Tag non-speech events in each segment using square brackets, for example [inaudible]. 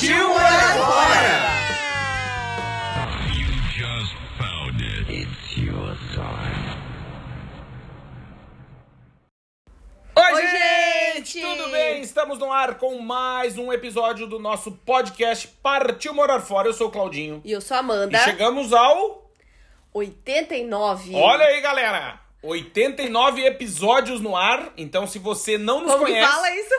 Partiu morar fora! Oi, Oi, gente! gente! Tudo bem? Estamos no ar com mais um episódio do nosso podcast Partiu Morar Fora. Eu sou o Claudinho. E eu sou a E Amanda. chegamos ao. 89. Olha aí, galera! 89 episódios no ar. Então, se você não nos Como conhece. que fala isso?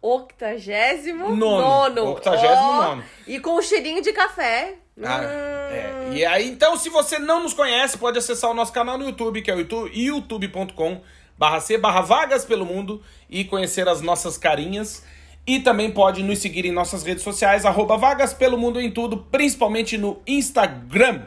Octagésimo Nono. Octagésimo Ó, nono. E com um cheirinho de café. Ah, Hum. é. E aí, então, se você não nos conhece, pode acessar o nosso canal no YouTube, que é o youtube- youtube.com barra C barra Vagas pelo Mundo e conhecer as nossas carinhas. E também pode nos seguir em nossas redes sociais, arroba Vagas pelo Mundo em tudo, principalmente no Instagram.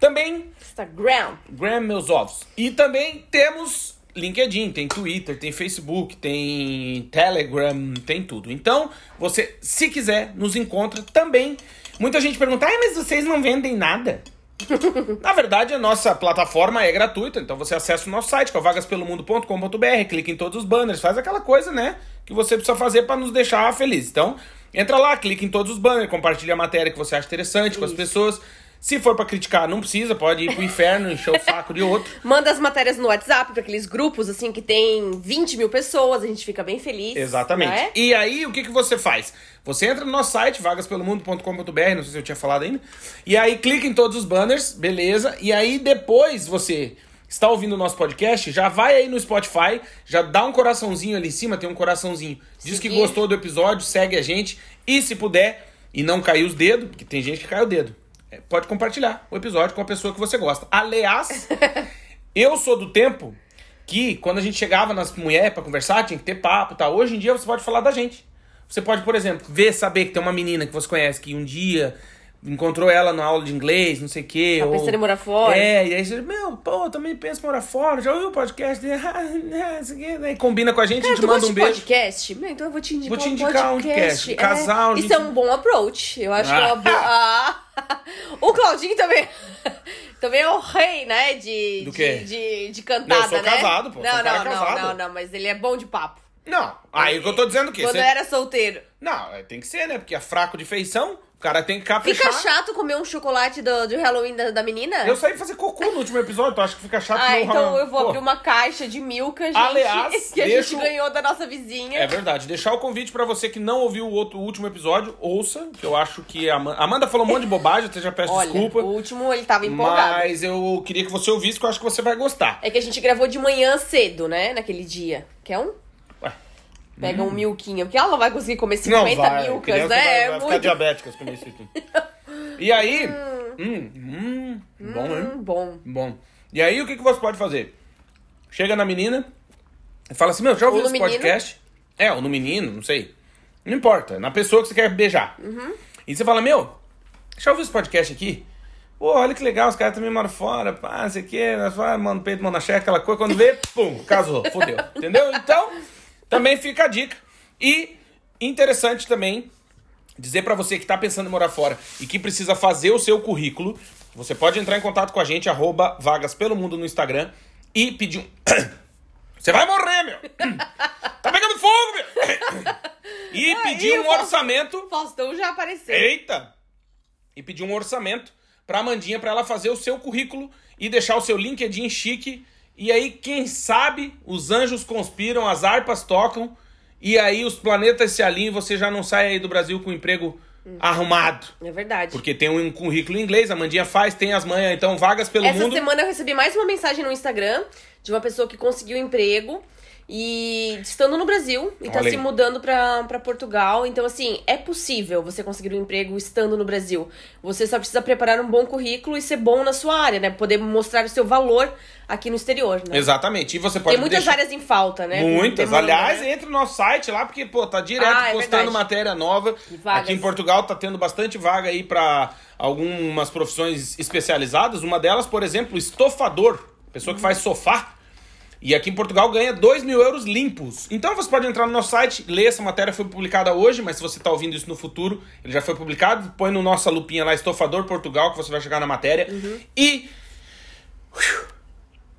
Também, Instagram. Gram meus ovos. E também temos LinkedIn, tem Twitter, tem Facebook, tem Telegram, tem tudo. Então, você, se quiser, nos encontra também. Muita gente pergunta, ah, mas vocês não vendem nada? [laughs] Na verdade, a nossa plataforma é gratuita, então você acessa o nosso site, que é o vagaspelomundo.com.br, clica em todos os banners, faz aquela coisa, né, que você precisa fazer para nos deixar felizes. Então, entra lá, clica em todos os banners, compartilha a matéria que você acha interessante com as pessoas. Se for para criticar, não precisa, pode ir pro inferno, encher o [laughs] saco de outro. Manda as matérias no WhatsApp para aqueles grupos, assim, que tem 20 mil pessoas. A gente fica bem feliz. Exatamente. é? E aí, o que, que você faz? Você entra no nosso site, vagaspelomundo.com.br, não sei se eu tinha falado ainda. E aí, clica em todos os banners, beleza. E aí, depois você está ouvindo o nosso podcast, já vai aí no Spotify, já dá um coraçãozinho ali em cima, tem um coraçãozinho. Diz que Seguir. gostou do episódio, segue a gente. E se puder, e não cair os dedos, porque tem gente que cai o dedo, pode compartilhar o episódio com a pessoa que você gosta. Aliás, [laughs] eu sou do tempo que quando a gente chegava nas mulheres pra conversar, tinha que ter papo e tal. Hoje em dia você pode falar da gente. Você pode, por exemplo, ver, saber que tem uma menina que você conhece que um dia encontrou ela na aula de inglês, não sei o quê. Tá ou... pensando em morar fora. É, e aí você, meu, pô, eu também penso em morar fora. Já ouviu o podcast? [laughs] Ah, isso aqui, né? Combina com a gente, a Cara, gente tu manda um de beijo. podcast? Meu, então eu vou te indicar, Vou te indicar um um podcast. podcast. Casal, Isso gente- é um bom approach. Eu acho que é uma boa... [laughs] Ah. [laughs] O Claudinho também... Também é o rei, né? De, Do de- quê? De, de, cantada, Eu sou né? casado, pô, Não, não, não, não, não, mas ele é bom de papo. Não, aí o que eu tô dizendo o quê? Quando Você- eu era solteiro. Não, é, tem que ser, né? Porque é fraco de feição, cara tem que caprichar. Fica chato comer um chocolate do, do Halloween da, da menina? Eu saí fazer cocô no último episódio, tu acha que fica chato Ah, então eu vou Pô, abrir uma caixa de milka, gente. Aliás, [laughs] que a deixa gente ganhou da nossa vizinha. É verdade. Deixar o convite pra você que não ouviu o outro o último episódio, ouça, que eu acho que a Amanda, Amanda falou um monte de bobagem, até já peço Olha, desculpa. o último ele tava empolgado. Mas eu queria que você ouvisse, que eu acho que você vai gostar. É que a gente gravou de manhã cedo, né? Naquele dia. Quer um? Pega um milquinho. Porque ela não vai conseguir comer Hum. Não, 50 vai. criança né? vai, É vai ficar muito diabética se comer isso aqui. E aí... Hum, hum, bom, hein? Hum, bom. Bom. E aí, o que, que você pode fazer? Chega na menina e fala assim, meu, já ouviu esse menino. podcast? É, ou no menino, não sei. Não importa, na pessoa que você quer beijar. Uhum. E você fala, meu, já ouviu esse podcast aqui? Pô, olha que legal, os caras também moram fora, pá, não sei o quê, mano, peito, na checa, aquela coisa, quando vê, [laughs] pum, casou, fodeu, entendeu? Então, também fica a dica. E interessante também dizer pra você que tá pensando em morar fora e que precisa fazer o seu currículo, você pode entrar em contato com a gente, arroba Vagas Pelo Mundo no Instagram e pedir um... [coughs] Você vai morrer, meu! [coughs] Tá pegando fogo, meu! [coughs] E pedir um orçamento... Faustão já apareceu. Eita! E pedir um orçamento pra Amandinha pra ela fazer o seu currículo e deixar o seu LinkedIn chique. E aí, quem sabe, os anjos conspiram, as harpas tocam e aí os planetas se alinham e você já não sai aí do Brasil com um emprego arrumado. É verdade. Porque tem um currículo em inglês, a Mandinha faz, tem as manhas, então vagas pelo Essa mundo. semana eu recebi mais uma mensagem no Instagram de uma pessoa que conseguiu emprego e estando no Brasil e tá Olha se aí. mudando pra, pra Portugal. Então, assim, é possível você conseguir um emprego estando no Brasil. Você só precisa preparar um bom currículo e ser bom na sua área, né? Poder mostrar o seu valor aqui no exterior, né? Exatamente. E você pode Tem muitas deixar... áreas em falta, né? Muitas. Demanda, Aliás, né? entra no nosso site lá, porque, pô, tá direto Ah, é postando verdade. matéria nova. Aqui em Portugal tá tendo bastante vaga aí pra algumas profissões especializadas. Uma delas, por exemplo, estofador. Pessoa que faz sofá. E aqui em Portugal ganha 2 mil euros limpos. Então você pode entrar no nosso site, ler essa matéria, foi publicada hoje, mas se você tá ouvindo isso no futuro, ele já foi publicado. Põe no nossa lupinha lá, Estofador Portugal, que você vai chegar na matéria. Uhum. E.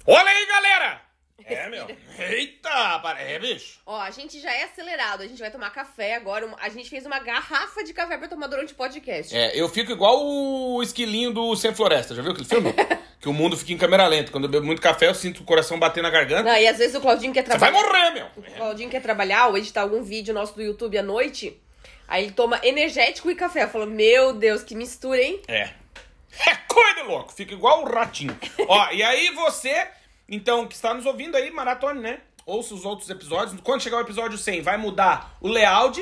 Olha aí, galera! É, [laughs] meu. Eita, para- é, bicho. Ó, a gente já é acelerado. A gente vai tomar café agora. A gente fez uma garrafa de café pra tomar durante o podcast. É, eu fico igual o esquilinho do Sem Floresta, já viu aquele filme? [laughs] que o mundo fica em câmera lenta. Quando eu bebo muito café, eu sinto o coração bater na garganta. Não, e às vezes o Claudinho quer Você vai trabalhar. morrer, meu! O Claudinho quer trabalhar ou editar algum vídeo nosso do YouTube à noite. Aí ele toma energético e café. Eu falo, meu Deus, que mistura, hein? É. [laughs] É coisa louco, fica igual o ratinho. Ó, e aí você, então, que está nos ouvindo aí, maratone, né? Ouça os outros episódios. Quando chegar o episódio 100, vai mudar o layout.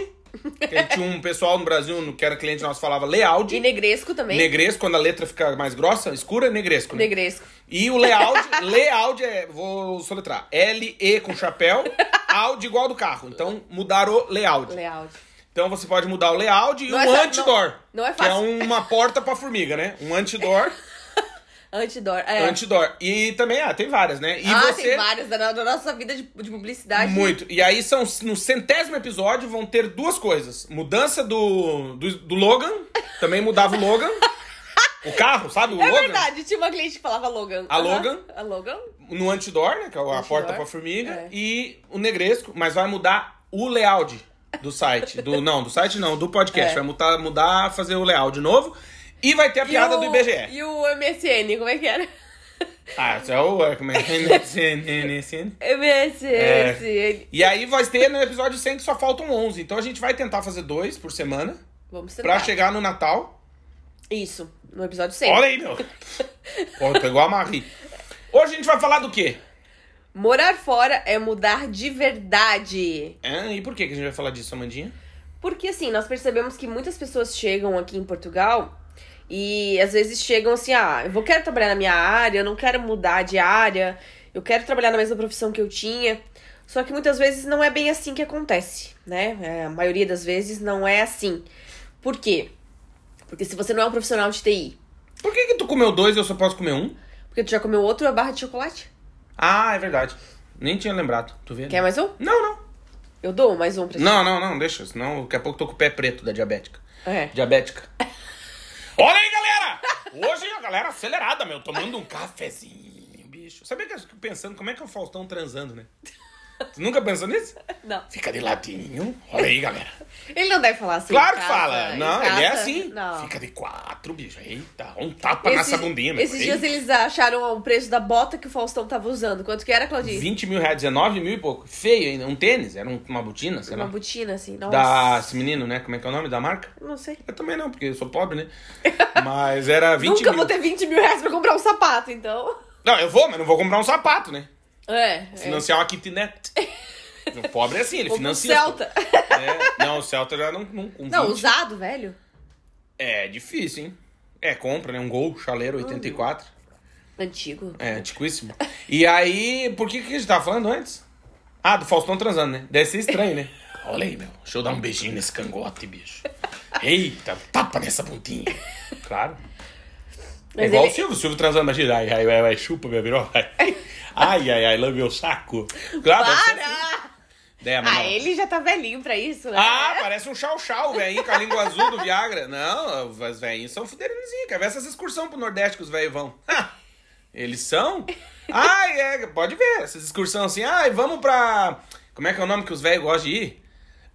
Tinha um pessoal no Brasil que era cliente nosso falava layout. E negresco também. Negresco, quando a letra fica mais grossa, escura, negresco. Né? Negresco. E o layout, layout é, vou soletrar, L-E com chapéu, Audi igual do carro. Então, mudar o layout. Layout. Então você pode mudar o layout e Não um é anti-door. não- não é Que é fácil. uma porta pra formiga, né? Um anti-door, [laughs] Antidor. É. anti-door. E também, ah, tem várias, né? E ah, você... tem vários da, da nossa vida de, de publicidade. Muito. E aí são no centésimo episódio vão ter duas coisas. Mudança do, do, do Logan. Também mudava o Logan. [laughs] O carro, sabe? O É Logan. verdade, tinha uma cliente que falava Logan. A Aham. Logan? A Logan? no antidor, né? Que é a Antidor, porta pra formiga. é. E o negresco, mas vai mudar o layout do site. Do, não, do site não, do podcast. É. Vai mudar, mudar, fazer o layout de novo. E vai ter a piada o- do IBGE. E o MSN, como é que era? Ah, isso é o. [laughs] é? MSN. MSN. E aí vai ter no episódio 100 que só faltam 11. Então a gente vai tentar fazer dois por semana. Vamos Pra tentar. chegar no Natal. Isso, no episódio 100. Olha aí, meu. Pô, pegou a Marie. Hoje a gente vai falar do quê? Morar fora é mudar de verdade. É, e por que que a gente vai falar disso, Amandinha? Porque assim, nós percebemos que muitas pessoas chegam aqui em Portugal e às vezes chegam assim, ah, eu vou quero trabalhar na minha área, eu não quero mudar de área, eu quero trabalhar na mesma profissão que eu tinha. Só que muitas vezes não é bem assim que acontece, né? É, a maioria das vezes não é assim. Por quê? Porque se você não é um profissional de TI, Por que que tu comeu dois e eu só posso comer um? porque tu já comeu outra barra de chocolate? Ah, é verdade. Nem tinha lembrado. Tu vê? Quer mais um? Não, não. Eu dou mais um pra ti. Não, não, não, deixa. Senão daqui a pouco eu tô com o pé preto da diabética. É. Diabética. [laughs] Olha aí, galera! Hoje a galera acelerada, meu, tomando um cafezinho, bicho. Sabia que eu fico pensando como é que o Faustão transando, né? Tu nunca pensou nisso? Não. Fica de ladinho. Olha aí, galera. [laughs] Ele não deve falar assim. Claro que casa, fala. Não, ele é assim. Não. Fica de quatro, bicho. Eita, um tapa Esse- nessa bundinha, meu. Esses dias eles acharam o preço da bota que o Faustão tava usando. Quanto que era, Claudinha? 20 mil reais, 19 mil e pouco. Feio ainda. Um tênis, era um- uma botina, sei Uma lá. botina, assim. Nossa. Da, esse menino, né? Como é que é o nome da marca? Não sei. Eu também não, porque eu sou pobre, né? [laughs] Mas era 20 Nunca mil. vou ter 20 mil reais pra comprar um sapato, então. Não, eu vou, mas não vou comprar um sapato, né? É. é. Financiar uma kitnet. [laughs] O pobre é assim, ele financia. Celta. É, não, o Celta já não. não Não, 20. usado, velho. É difícil, hein? É, compra, né? Um gol, chaleiro 84. Antigo. É, antiquíssimo. E aí, por que, que a gente tava falando antes? Ah, do Faustão transando, né? Deve ser estranho, né? [laughs] Olha aí, meu. Deixa eu dar um beijinho nesse cangote, bicho. Eita, tapa nessa pontinha. Claro. É Mas igual ele- o Silvio, o Silvio transando, imagina. Ai, ai, ai, ai, chupa, minha virou. Ai, ai, ai, lambe meu saco. Claro. Para! É, mas Ah, não. ele já tá velhinho pra isso, né? Ah, parece um chau-chau, velhinho, com a língua azul do Viagra. Não, os velhinhos são fuderinhozinhos. Quer ver essas excursões pro Nordeste que os velhos vão? Ha, eles são? Ai, é, pode ver. Essas excursões assim, ai, vamos pra... Como é que é o nome que os velhos gostam de ir?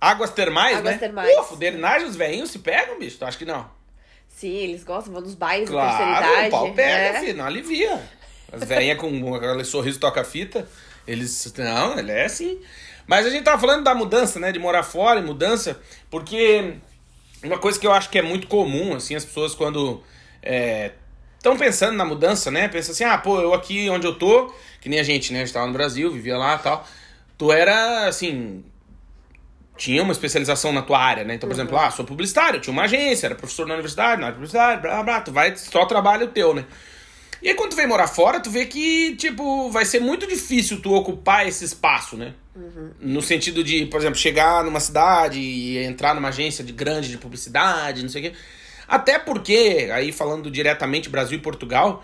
Águas termais, Águas né? termais. Pô, fuderinagem, os velhinhos se pegam, bicho? Tu acha que não? Sim, eles gostam, vão nos bailes da Claro, terceira idade. o pau pega, né? filho, não alivia. As velhinhas com aquele sorriso toca-fita, eles... Não, ele é assim. Mas a gente tava falando da mudança, né? De morar fora e mudança, porque uma coisa que eu acho que é muito comum, assim, as pessoas quando é, estão pensando na mudança, né? Pensa assim, ah, pô, eu aqui onde eu tô, que nem a gente, né? A gente tava no Brasil, vivia lá e tal. Tu era, assim, tinha uma especialização na tua área, né? Então, por Uhum. exemplo, ah, sou publicitário, tinha uma agência, era professor na universidade, na universidade, blá, blá, blá, tu vai, só trabalho teu, né? E aí quando tu vem morar fora, tu vê que, tipo, vai ser muito difícil tu ocupar esse espaço, né? No sentido de, por exemplo, chegar numa cidade e entrar numa agência de grande de publicidade, não sei o quê. Até porque, aí falando diretamente Brasil e Portugal,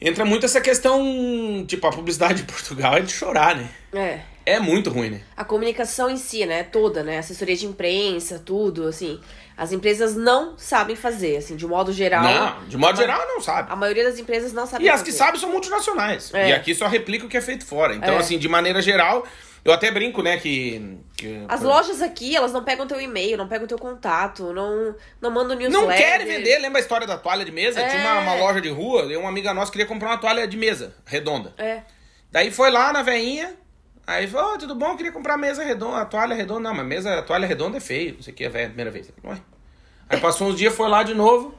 entra muito essa questão, tipo, a publicidade de Portugal é de chorar, né? É. É muito ruim, né? A comunicação em si, né? Toda, né? Assessoria de imprensa, tudo, assim. As empresas não sabem fazer, assim, de modo geral. Não, de modo geral não sabe. A maioria das empresas não sabe E as fazer. que sabem são multinacionais. É. E aqui só replica o que é feito fora. Então, É. assim, de maneira geral, eu até brinco, né, que. que As lojas aqui, elas não pegam teu e-mail, não pegam teu contato, não, não mandam newsletter. Não querem vender, lembra a história da toalha de mesa? É. Tinha uma, uma loja de rua, e uma amiga nossa queria comprar uma toalha de mesa, redonda. É. Daí foi lá na veinha, aí falou, "Ô, tudo bom, queria comprar a mesa redonda, a toalha redonda. Não, mas mesa, a toalha redonda é feio, não sei o que, a velha, primeira vez. Aí passou uns dias, foi lá de novo.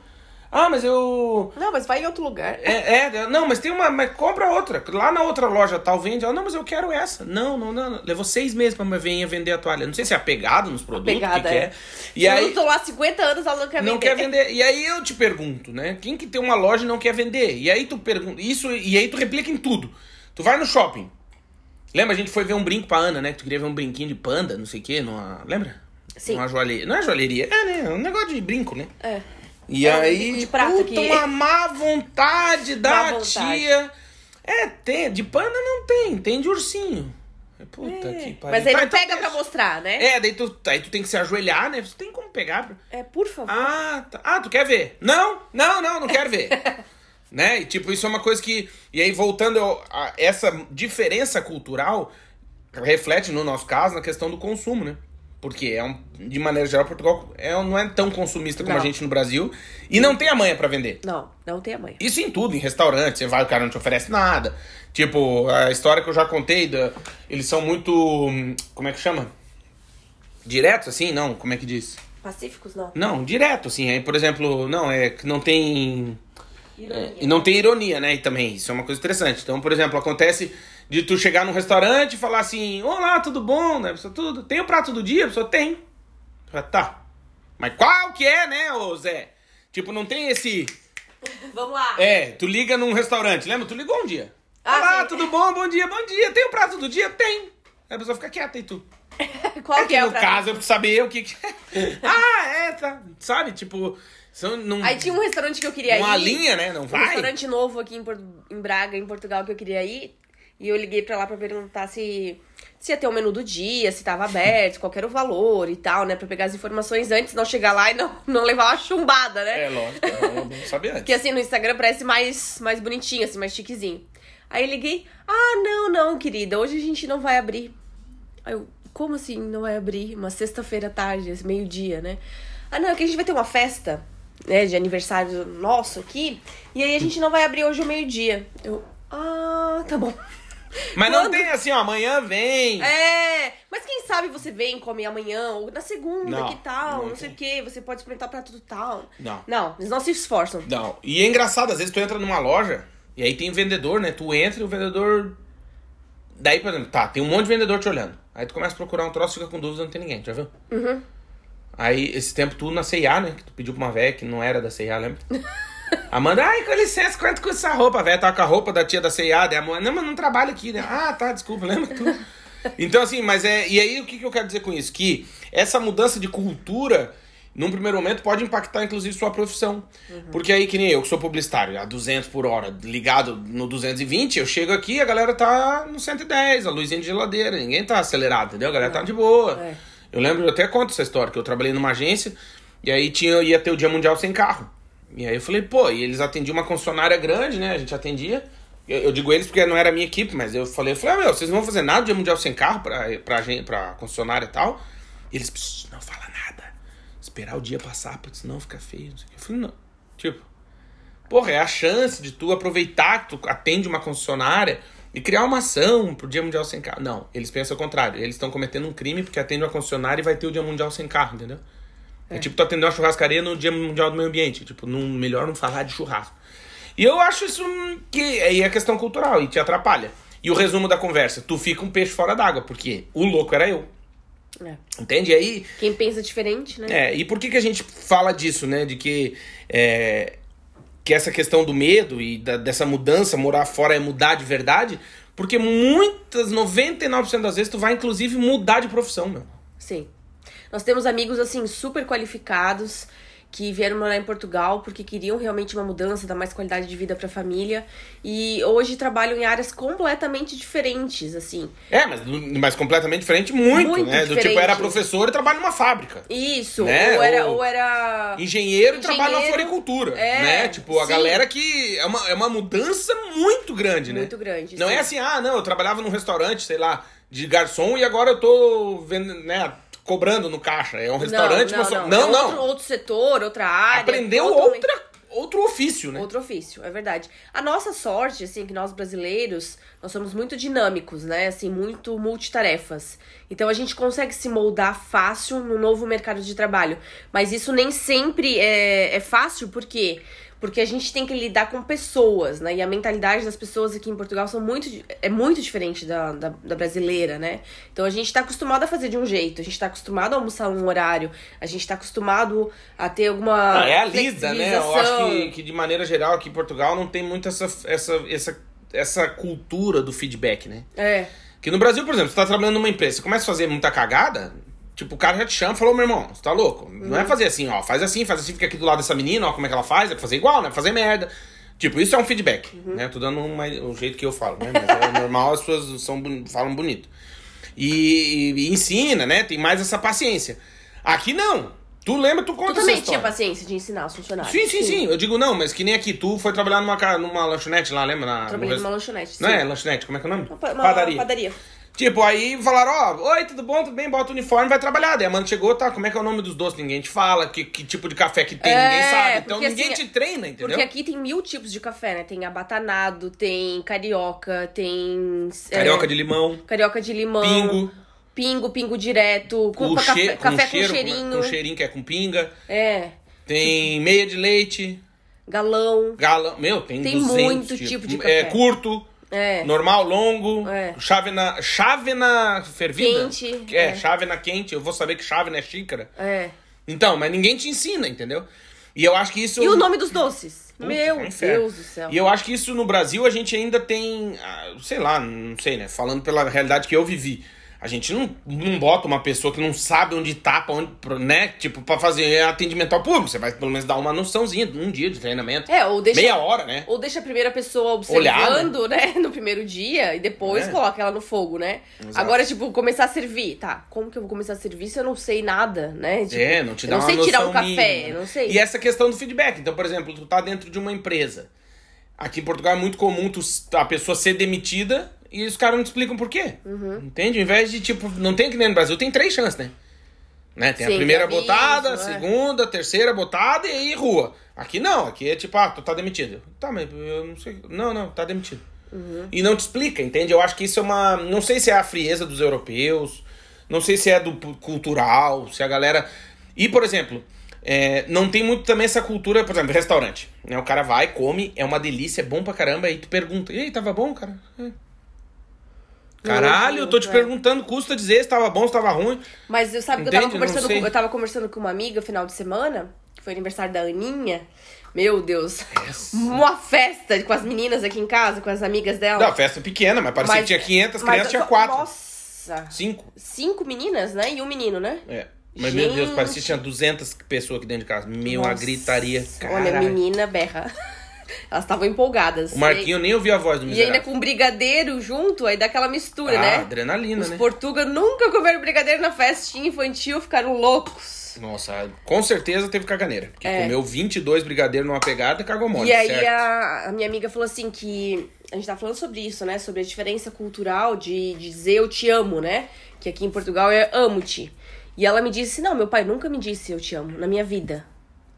Ah, mas eu. Não, mas vai em outro lugar. É, é, não, mas tem uma. Mas compra outra. Lá na outra loja tal vende. Ela, não, mas eu quero essa. Não, não, não. não. Levou seis meses pra minha veinha vender a toalha. Não sei se é apegado nos produtos. o Pegada, que que é. é. E aí. Eu tô lá há 50 anos, ela não quer Não vender. quer vender. E aí eu te pergunto, né? Quem que tem uma loja e não quer vender? E aí tu pergunta. Isso, e aí tu replica em tudo. Tu vai no shopping. Lembra, a gente foi ver um brinco pra Ana, né? Que tu queria ver um brinquinho de panda, não sei o quê, numa. Lembra? Sim. Numa joalheria. Não é joalheria, é, né? É um negócio de brinco, né? É. E É um aí, bico de prata puta, que- uma má vontade [laughs] da Má vontade. tia. É, tem. De panda não tem, tem de ursinho. Puta que pariu. Mas aí Tá, não então pega deixa. pra mostrar, né? É, daí tu, aí tu tem que se ajoelhar, né? Você tem como pegar. pra- É, por favor. Ah, tá. ah, tu quer ver? Não, não, não, não quero ver. [laughs] né? E tipo, isso é uma coisa que. E aí, voltando a essa diferença cultural, reflete, no nosso caso, na questão do consumo, né? Porque é um, de maneira geral, Portugal é, não é tão consumista como Não. a gente no Brasil. E não tem a manha pra vender. Não, não tem a mãe. Isso em tudo, em restaurante, você vai, o cara não te oferece nada. Tipo, a história que eu já contei, da, eles são muito. hum, Como é que chama? Diretos, assim? Não, como é que diz? Pacíficos, não. Não, direto, assim. Aí, por exemplo, não, é que não tem. Ironia. E não tem ironia, né? E também, isso é uma coisa interessante. Então, por exemplo, acontece de tu chegar num restaurante e falar assim: Olá, tudo bom? Né? Pessoa, tudo. Tem o prato do dia? A pessoa tem. Tá. Mas qual que é, né, ô Zé? Tipo, não tem esse. [laughs] Vamos lá. É, tu liga num restaurante, lembra? Tu ligou um dia. Ah, Olá, sim. tudo bom? Bom dia, bom dia. Tem o prato do dia? Tem. Aí a pessoa fica quieta e tu. [laughs] Qual é que é no o prato? caso eu preciso saber o que que é. [laughs] ah, é, tá. Sabe? Tipo, são num, Aí tinha um restaurante que eu queria uma ir. linha, né? Não Um vai. restaurante novo aqui em, em Braga, em Portugal, que eu queria ir. E eu liguei pra lá pra perguntar se, se ia ter o menu do dia, se tava aberto, qual era o valor e tal, né? Pra pegar as informações antes, não chegar lá e não, não levar uma chumbada, né? É, lógico, é bom saber antes. Porque assim, no Instagram parece mais, mais bonitinho, assim, mais chiquezinho. Aí eu liguei, ah, não, não, querida, hoje a gente não vai abrir. Aí eu, como assim não vai abrir? Uma sexta-feira à tarde, meio-dia, né? Ah, não, é que a gente vai ter uma festa, né, de aniversário nosso aqui, e aí a gente não vai abrir hoje ao meio-dia. Eu, ah, tá bom. Mas não Quando- tem assim, ó, amanhã vem. É, mas quem sabe você vem, come amanhã, ou na segunda, Não, que tal, não não, sei o que, você pode experimentar pra tudo tal. Não. Não, eles não se esforçam. Não. E é engraçado, às vezes tu entra numa loja e aí tem vendedor, né? Tu entra e o vendedor. Daí, por exemplo, tá, tem um monte de vendedor te olhando. Aí tu começa a procurar um troço, fica com dúvida, não tem ninguém, já viu? Uhum. Aí, esse tempo tu na C&A, né? Que tu pediu pra uma velha que não era da C&A, lembra? [laughs] Amanda, ai, com licença, quanto custa essa roupa? A velha tava com a roupa da tia da C&A, mãe, não, mas não trabalha aqui, né? Ah, tá, desculpa, lembra tu? [laughs] Então, assim, mas é... E aí, o que, que eu quero dizer com isso? Que essa mudança de cultura, num primeiro momento, pode impactar, inclusive, sua profissão. Porque aí, que nem eu, que sou publicitário, a 200 por hora, ligado no 220, eu chego aqui, a galera tá no 110, a luzinha de geladeira, ninguém tá acelerado, entendeu? A galera tá de boa. É. Eu lembro, eu até conto essa história, que eu trabalhei numa agência e aí tinha, ia ter o Dia Mundial Sem Carro. E aí eu falei, pô, e eles atendiam uma concessionária grande, né? A gente atendia. Eu, eu digo eles porque não era a minha equipe, mas eu falei, eu falei, ah, meu, vocês não vão fazer nada Dia Mundial Sem Carro pra, pra, gen- pra concessionária e tal? E eles, "Pss, não fala nada. Esperar o dia passar, porque senão fica feio. Não. Eu falei, não. Tipo, porra, é a chance de tu aproveitar que tu atende uma concessionária e criar uma ação pro Dia Mundial Sem Carro. Não, eles pensam o contrário. Eles estão cometendo um crime porque atende uma concessionária e vai ter o Dia Mundial Sem Carro, entendeu? É, tipo tu atender uma churrascaria no Dia Mundial do Meio Ambiente. Tipo, não, melhor não falar de churrasco. E eu acho isso que aí é questão cultural e te atrapalha. E o resumo da conversa, tu fica um peixe fora d'água, porque o louco era eu. É. Entende? E aí, Quem pensa diferente, né? é, e por que, que a gente fala disso, né? De que, é, que essa questão do medo e da- dessa mudança, morar fora é mudar de verdade? Porque muitas, 99% das vezes, tu vai inclusive mudar de profissão, meu. Sim. Nós temos amigos, assim, super qualificados que vieram morar em Portugal porque queriam realmente uma mudança, dar mais qualidade de vida pra família. E hoje trabalham em áreas completamente diferentes, assim. É, mas, mas completamente diferente, muito, Muito né? Do tipo, diferente. era professor e trabalha numa fábrica. Isso, Né? ou, era, Ou- ou era. Engenheiro, e trabalha na Engenheiro, floricultura, é, né? Tipo, a sim. galera que... É uma, é uma mudança muito grande, né? Muito grande. Não sim. é assim, ah, não, eu trabalhava num restaurante, sei lá, de garçom e agora eu tô vendo, né, cobrando no caixa. É um restaurante, não, mas só- não, não. É não. Outro, outro setor, outra área. Aprendeu totalmente- outra, outro ofício, né? Outro ofício, é verdade. A nossa sorte, assim, que nós brasileiros, nós somos muito dinâmicos, né? Assim, muito multitarefas. Então a gente consegue se moldar fácil no novo mercado de trabalho. Mas isso nem sempre é, é fácil, por quê? Porque a gente tem que lidar com pessoas, né? E a mentalidade das pessoas aqui em Portugal são muito, é muito diferente da, da, da brasileira, né? Então a gente tá acostumado a fazer de um jeito, a gente tá acostumado a almoçar num horário, a gente tá acostumado a ter alguma. Ah, é a lida, né? Eu acho que, que de maneira geral aqui em Portugal não tem muito essa, essa, essa, essa cultura do feedback, né? É. Que no Brasil, por exemplo, você tá trabalhando numa empresa, você começa a fazer muita cagada, tipo, o cara já te chama e falou, meu irmão, você tá louco? Não é fazer assim, ó, faz assim, faz assim, fica aqui do lado dessa menina, ó, como é que ela faz, é pra fazer igual, né? Fazer merda. Tipo, isso é um feedback, né? Tô dando uma, o jeito que eu falo, né? Mas é normal, as pessoas são, falam bonito. E, e ensina, né? Tem mais essa paciência. Aqui não. Tu lembra, tu conta Tu também tinha paciência de ensinar os funcionários. Sim, sim, sim. Eu digo não, mas que nem aqui. Tu foi trabalhar numa, numa lanchonete lá, lembra? Na, Trabalhei numa lanchonete. Não sim. é lanchonete, como é que é o nome? Uma, uma Padaria. padaria. Tipo, aí falaram, ó, oi, tudo bom, tudo bem, bota o uniforme, vai trabalhar. Daí a mãe chegou, tá, como é que é o nome dos doces? Ninguém te fala, que, que tipo de café que tem, É, ninguém sabe. Então porque, ninguém assim, te treina, entendeu? Porque aqui tem mil tipos de café, né? Tem abatanado, tem carioca, tem. é, Carioca de limão, Carioca de limão. pingo, Pingo, pingo direto. Com, com, café, che- café com cheiro, com cheirinho. com cheirinho que é com pinga. É. Tem meia de leite, Galão. galão, meu, tem, Tem 200 muito tipos. tipo de É café. curto, É. normal, longo, É. chávena, chávena fervida. Quente, É, é. chávena quente, eu vou saber que chávena é xícara. É. Então, mas ninguém te ensina, entendeu? E eu acho que isso... E o nome dos doces? Puta, Meu inferno. Deus do céu. E eu acho que isso no Brasil a gente ainda tem, ah, sei lá, não sei, né? Falando pela realidade que eu vivi. A gente não, não bota uma pessoa que não sabe onde tá, pra onde, né? Tipo, pra fazer atendimento ao público. Você vai pelo menos dar uma noçãozinha, um dia de treinamento. É, ou deixa. Meia hora, né? Ou deixa a primeira pessoa observando, né? [laughs] No primeiro dia, e depois É. coloca ela no fogo, né? Exato. Agora, tipo, começar a servir. Tá, como que eu vou começar a servir se eu não sei nada, né? Tipo, é, não te eu dá não uma sei tirar um café, mínima, não sei. E essa questão do feedback. Então, por exemplo, tu tá dentro de uma empresa. Aqui em Portugal é muito comum tu, a pessoa ser demitida e os caras não te explicam por quê. Uhum. Entende? Ao invés de, tipo, não tem que nem no Brasil, tem três chances, né? né? Tem a Sim, primeira aviso, botada, a é. segunda, a terceira botada e aí rua. Aqui não, aqui é tipo, ah, tu tá demitido. Tá, mas eu não sei. Não, não, tá demitido. Uhum. E não te explica, entende? Eu acho que isso é uma. Não sei se é a frieza dos europeus, não sei se é do cultural, se a galera. E, por exemplo, é, não tem muito também essa cultura, por exemplo, restaurante. Né? O cara vai, come, é uma delícia, é bom pra caramba, aí tu pergunta, e aí, tava bom, cara? É. Caralho, eu tô te é. perguntando, custa dizer se tava bom, se tava ruim. Mas eu sabe que eu tava Entende? Não conversando sei. com, eu tava conversando com uma amiga no final de semana, que foi aniversário da Aninha. Meu Deus. Uma festa com as meninas aqui em casa, com as amigas dela. Não, festa pequena, mas parecia que tinha 500 mas crianças, eu- tinha 4. Nossa. 5. Cinco meninas, né? E um menino, né? É. Mas, meu Deus, parecia que tinha 200 pessoas aqui dentro de casa. Meu, uma Nossa. gritaria. Olha, Caralho. menina berra. [laughs] Elas estavam empolgadas. O Marquinho nem ouviu a voz do E, e miserável. ainda com brigadeiro junto, aí dá aquela mistura, ah, né? adrenalina, Os né? portugueses nunca comeram brigadeiro na festinha infantil, ficaram loucos. Nossa, com certeza teve caganeira. Porque É. comeu 22 brigadeiros numa pegada e cagou mole, E aí certo? a, a minha amiga falou assim que. A gente tá falando sobre isso, né? Sobre a diferença cultural de, de dizer eu te amo, né? Que aqui em Portugal é amo-te. E ela me disse, não, meu pai nunca me disse eu te amo na minha vida.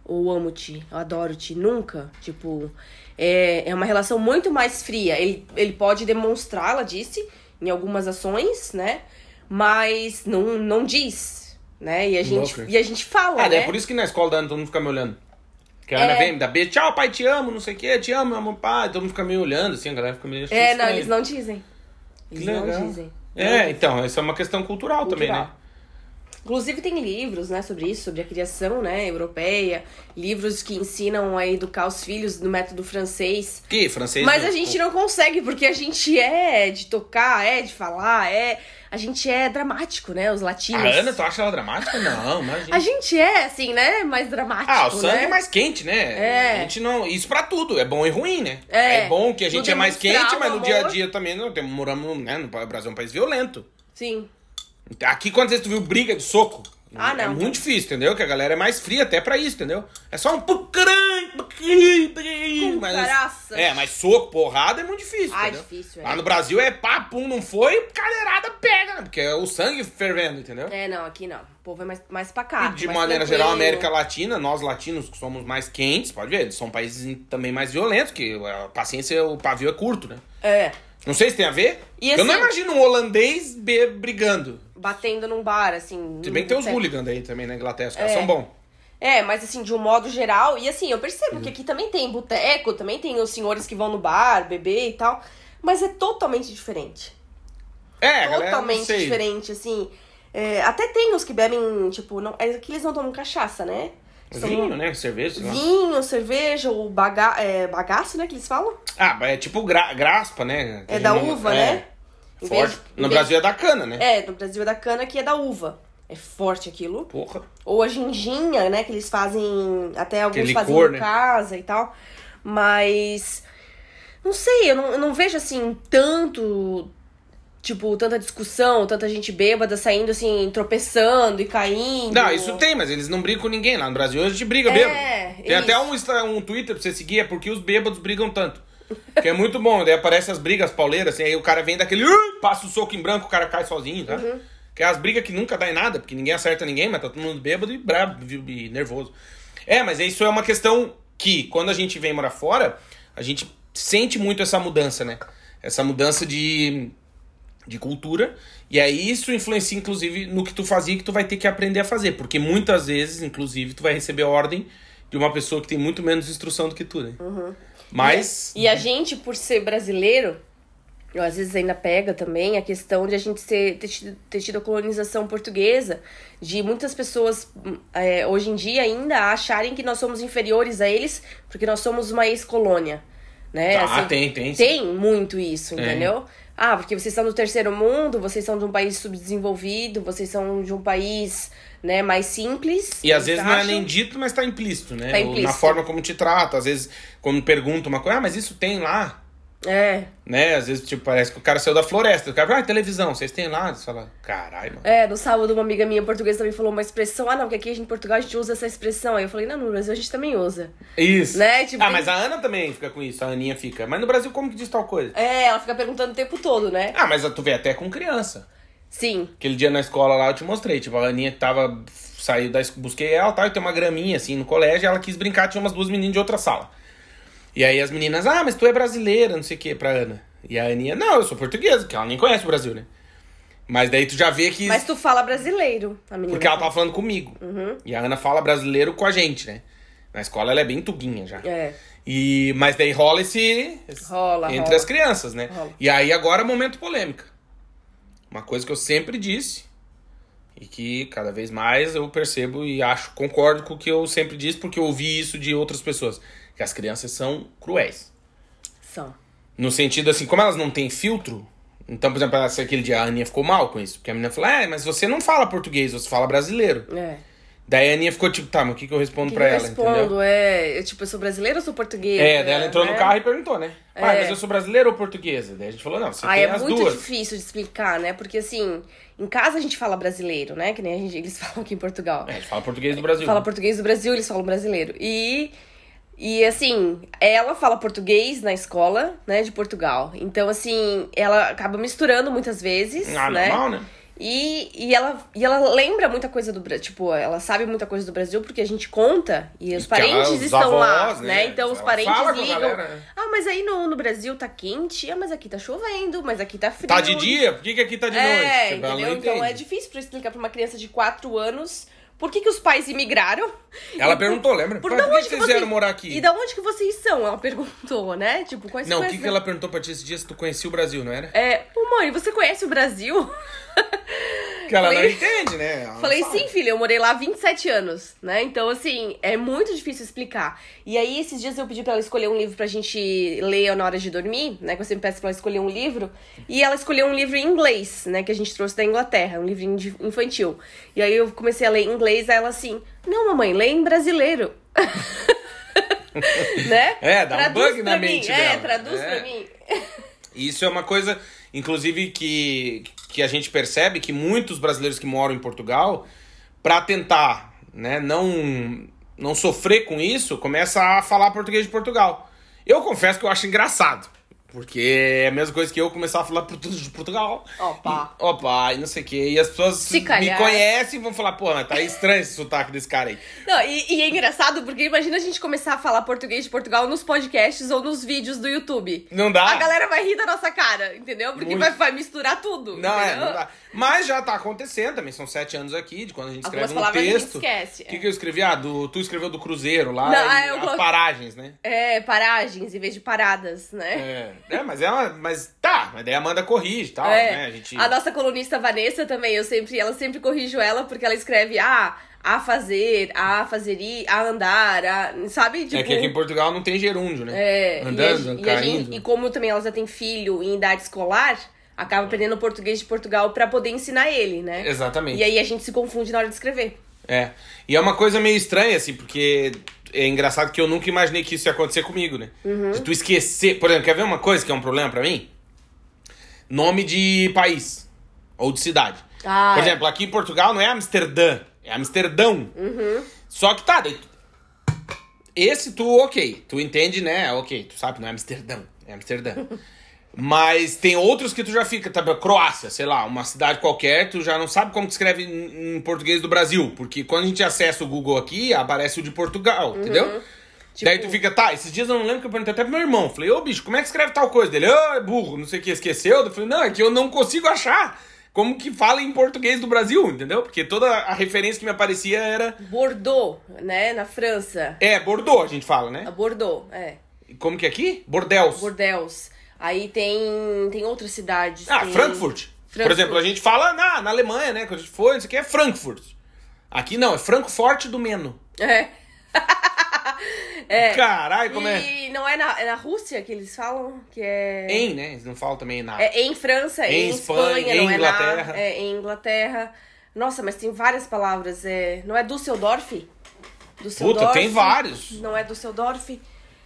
Ou amo-te, eu adoro-te. Nunca. Tipo, é, é uma relação muito mais fria. Ele, ele pode demonstrar, ela disse, em algumas ações, né? Mas não, não diz, né? E a gente, Louco. e a gente fala, Ah, né? é por isso que na escola da Ana todo mundo fica me olhando. Que a Ana É. vem, me dá beijo, tchau, pai, te amo, não sei o que, te amo, amo, pai. Todo mundo fica meio olhando, assim, a galera fica meio É, não, eles não dizem. Eles não dizem. É, então, isso é uma questão cultural, também, né? Inclusive tem livros, né, sobre isso, sobre a criação, né, europeia, livros que ensinam a educar os filhos no método francês. Que francês. Mas não- a gente não consegue, porque a gente é de tocar, é de falar, é. A gente é dramático, né? Os latinos. A Ana, tu acha ela dramática? Não, [laughs] imagina. A gente é, assim, né? Mais dramático. Ah, o sangue né? é mais quente, né? É. A gente não. Isso pra tudo, é bom e ruim, né? É. bom que a gente é mais demonstrar quente, mas no dia a dia também não temos moramos, né? No Brasil é um país violento. Sim. Aqui, quantas vezes tu viu briga de soco? Ah, É não. muito difícil, entendeu? Que a galera é mais fria até pra isso, entendeu? É só um mas-. É, mas soco, porrada é muito difícil, Ah, entendeu? difícil, é. Lá no Brasil é pá, pum, não foi, cadeirada pega, né? Porque é o sangue fervendo, entendeu? É, não, aqui não. O povo é mais, mais E pacato. de mais maneira geral, a América Latina, nós latinos que somos mais quentes, pode ver, são países também mais violentos, que a paciência, o pavio é curto, né? É. Não sei se tem a ver. E Eu não assim- imagino um holandês brigando. Batendo num bar, assim. Se bem que tem os hooligans aí também na Inglaterra, os caras É. são bons. É, mas assim, de um modo geral, e assim, eu Uhum. percebo que aqui também tem boteco, também tem os senhores que vão no bar, beber e tal, mas é totalmente diferente. É, galera, totalmente sei. diferente, assim. É, até tem os que bebem, tipo, não, é que eles não tomam cachaça, né? São Vinho, né? Cerveja, sei lá. Vinho, cerveja, ou baga é, bagaço, né, que eles falam? Ah, é tipo gra graspa, né? Que É da não- uva, é, né? Vez- Forte. em No vez- Brasil é da cana, né? É, no Brasil é da cana, que é da uva. É forte aquilo. Porra. Ou a ginginha, né? Que eles fazem. Até alguns Aquele fazem licor, em né? casa e tal. Mas. Não sei, eu não, eu não vejo assim tanto. Tipo, tanta discussão, tanta gente bêbada saindo assim, tropeçando e caindo. Não, isso tem, mas eles não brigam com ninguém. Lá no Brasil a gente briga É, bêbado. Tem isso. até um, um Twitter pra você seguir, é porque os bêbados brigam tanto. Que é muito bom, daí aparecem as brigas pauleiras, assim, aí o cara vem daquele. "Uh", passa o soco em branco, o cara cai sozinho, tá? Uhum. Que é as brigas que nunca dá em nada, porque ninguém acerta ninguém, mas tá todo mundo bêbado e brabo e nervoso. É, mas isso é uma questão que, quando a gente vem morar fora, a gente sente muito essa mudança, né? Essa mudança de, de cultura. E aí isso influencia, inclusive, no que tu fazia e que tu vai ter que aprender a fazer. Porque muitas vezes, inclusive, tu vai receber ordem de uma pessoa que tem muito menos instrução do que tu, né? Mas. E a gente, por ser brasileiro, eu às vezes ainda pega também a questão de a gente ser, ter, tido, ter tido a colonização portuguesa, de muitas pessoas hum, é, hoje em dia ainda acharem que nós somos inferiores a eles porque nós somos uma ex-colônia. Né? Ah, tem, tem, sim. Tem muito isso, Tem. entendeu? Ah, porque vocês são do terceiro mundo, vocês são de um país subdesenvolvido, vocês são de um país né, mais simples. E às vezes não é acham. nem dito, mas tá implícito, né? Tá Ou Na implícito. forma como te trata. Às vezes, quando pergunta uma coisa, ah, mas isso tem lá. É, Né? Às vezes, tipo, parece que o cara saiu da floresta. O cara ah, televisão, vocês têm lá? Você fala, caralho, mano. É, no sábado uma amiga minha portuguesa também falou uma expressão. Ah, não, porque aqui a gente, em Portugal a gente usa essa expressão. Aí eu falei, não, no Brasil a gente também usa. Isso. Né? Tipo, ah, tem- mas a Ana também fica com isso, a Aninha fica. Mas no Brasil, como que diz tal coisa? É, ela fica perguntando o tempo todo, né? Ah, mas tu vê até com criança. Sim. Aquele dia na escola lá eu te mostrei. Tipo, a Aninha tava. Saiu da. Busquei ela tal, e tem uma graminha assim no colégio. Ela quis brincar, tinha umas duas meninas de outra sala. E aí as meninas, ah, mas tu é brasileira, não sei o que, pra Ana. E a Aninha, não, eu sou portuguesa, porque ela nem conhece o Brasil, né? Mas daí tu já vê que. Mas tu fala brasileiro, a menina. Porque ela tava falando comigo. Uhum. E a Ana fala brasileiro com a gente, né? Na escola ela é bem tuguinha já. É. E, mas daí rola esse. Rola, Entre rola. as crianças, né? Rola. E aí agora momento polêmica. Uma coisa que eu sempre disse. E que cada vez mais eu percebo e acho, concordo com o que eu sempre disse, porque eu ouvi isso de outras pessoas. Que as crianças são cruéis. São. No sentido assim, como elas não têm filtro. Então, por exemplo, aquele dia a Aninha ficou mal com isso. Porque a menina falou: É, mas você não fala português, você fala brasileiro. É. Daí a Aninha ficou tipo, tá, mas o que, que eu respondo que pra eu ela, respondo? entendeu? É, eu, tipo, eu sou brasileira ou sou portuguesa? É, daí ela entrou né? no carro e perguntou, né? Pai, É. mas eu sou brasileira ou portuguesa? Daí a gente falou, não, você tem é as muito duas. difícil de explicar, né? Porque assim, em casa a gente fala brasileiro, né? Que nem a gente, eles [laughs] falam aqui em Portugal. É, a gente fala português do Brasil. Fala português do Brasil, eles falam brasileiro. E, e assim, ela fala português na escola, né, de Portugal. Então, assim, ela acaba misturando muitas vezes, Ah, né? normal, né? E, e, ela, e ela lembra muita coisa do Brasil. Tipo, ela sabe muita coisa do Brasil porque a gente conta e os que ela- parentes os estão lá, avós, né? né? Então os Ela parentes com a ligam. galera, né? Ah, mas aí no, no Brasil tá quente. Ah, mas aqui tá chovendo. Mas aqui tá frio. Tá de dia? Por que, que aqui tá de É, noite? Tipo, ela entendeu? Então é difícil pra explicar pra uma criança de 4 anos por que, que os pais imigraram? Ela E perguntou, lembra? Por por que que vocês você- vieram morar aqui? E da onde que vocês são? Ela perguntou, né? Tipo, quais Não, o que, que ela perguntou pra ti esse dia se tu conhecia o Brasil, não era? É, ô mãe, você conhece o Brasil? [laughs] Que ela Falei- não entende, né? Ela Falei, sim, filha, eu morei lá há 27 anos, né? Então, assim, é muito difícil explicar. E aí, esses dias eu pedi pra ela escolher um livro pra gente ler na hora de dormir, né? Que eu sempre peço pra ela escolher um livro. E ela escolheu um livro em inglês, né? Que a gente trouxe da Inglaterra, um livrinho infantil. E aí eu comecei a ler em inglês, aí ela assim, não, mamãe, lê em brasileiro. [laughs] né? É, dá um Traduz bug na mim. mente É, dela. traduz É. pra mim. Isso é uma coisa, inclusive, que, que a gente percebe que muitos brasileiros que moram em Portugal, pra tentar né, não, não sofrer com isso, começa a falar português de Portugal. Eu confesso que eu acho engraçado. Porque é a mesma coisa que eu começar a falar português de Portugal. Opa. E, opa, e não sei o quê. E as pessoas me conhecem e vão falar, pô, tá estranho esse sotaque desse cara aí. Não, e, e é engraçado porque imagina a gente começar a falar português de Portugal nos podcasts ou nos vídeos do YouTube. Não dá. A galera vai rir da nossa cara, entendeu? Porque Muito. vai, vai misturar tudo. Não, é, não dá. Mas já tá acontecendo também, são sete anos aqui, de quando a gente Algumas escreve um palavras a gente texto. esquece, O que, é. que eu escrevi? Ah, do, tu escreveu do Cruzeiro lá, Não, e ah, eu coloquei- paragens, né? É, paragens em vez de paradas, né? É, é, mas é uma. Mas tá, mas daí a Amanda corrige e tal, É. né? A gente. nossa colunista Vanessa também, eu sempre, ela sempre corrijo ela porque ela escreve ah, a fazer, a fazer ir, a andar, a, sabe? Tipo, é que aqui em Portugal não tem gerúndio, né? É, Andando, e, a, e, a caindo. gente, e como também ela já tem filho em idade escolar, acaba aprendendo o português de Portugal pra poder ensinar ele, né? Exatamente. E aí a gente se confunde na hora de escrever. É. E é uma coisa meio estranha, assim, porque é engraçado que eu nunca imaginei que isso ia acontecer comigo, né? Uhum. De tu esquecer. Por exemplo, quer ver uma coisa que é um problema pra mim? Nome de país. Ou de cidade. Ah, Por é. exemplo, aqui em Portugal não é Amsterdã, é Amsterdão. Uhum. Só que tá, daí. Esse tu, ok. Tu entende, né? Ok, tu sabe, não é Amsterdão, é Amsterdã. [laughs] Mas tem outros que tu já fica, tá? Croácia, sei lá, uma cidade qualquer, tu já não sabe como que escreve em, em português do Brasil. Porque quando a gente acessa o Google aqui, aparece o de Portugal, entendeu? Tipo- Daí tu fica, tá, esses dias eu não lembro que eu perguntei até pro meu irmão. Falei, ô bicho, como é que escreve tal coisa? Dele, ô, é burro, não sei o que, esqueceu? Eu falei, não, é que eu não consigo achar como que fala em português do Brasil, entendeu? Porque toda a referência que me aparecia era. Bordeaux, né? Na França. É, Bordeaux, a gente fala, né? A Bordeaux, é. Como que é aqui? Bordéus. Bordeaux. Aí tem, tem outras cidades. Ah, tem... Frankfurt. Por Frankfurt. exemplo, a gente fala na, na Alemanha, né? Quando a gente foi, isso aqui é Frankfurt. Aqui não, é Frankfurt do Meno. É. [laughs] é. Caralho, como é? E não é na, é na Rússia que eles falam? Que é. Em, né? Eles não falam também na. É em França, Em em, Espanha, Espanha, em não é Inglaterra. na. É em Inglaterra. Nossa, mas tem várias palavras. É... Não é Düsseldorf? Düsseldorf? Puta, tem vários. Não é Düsseldorf?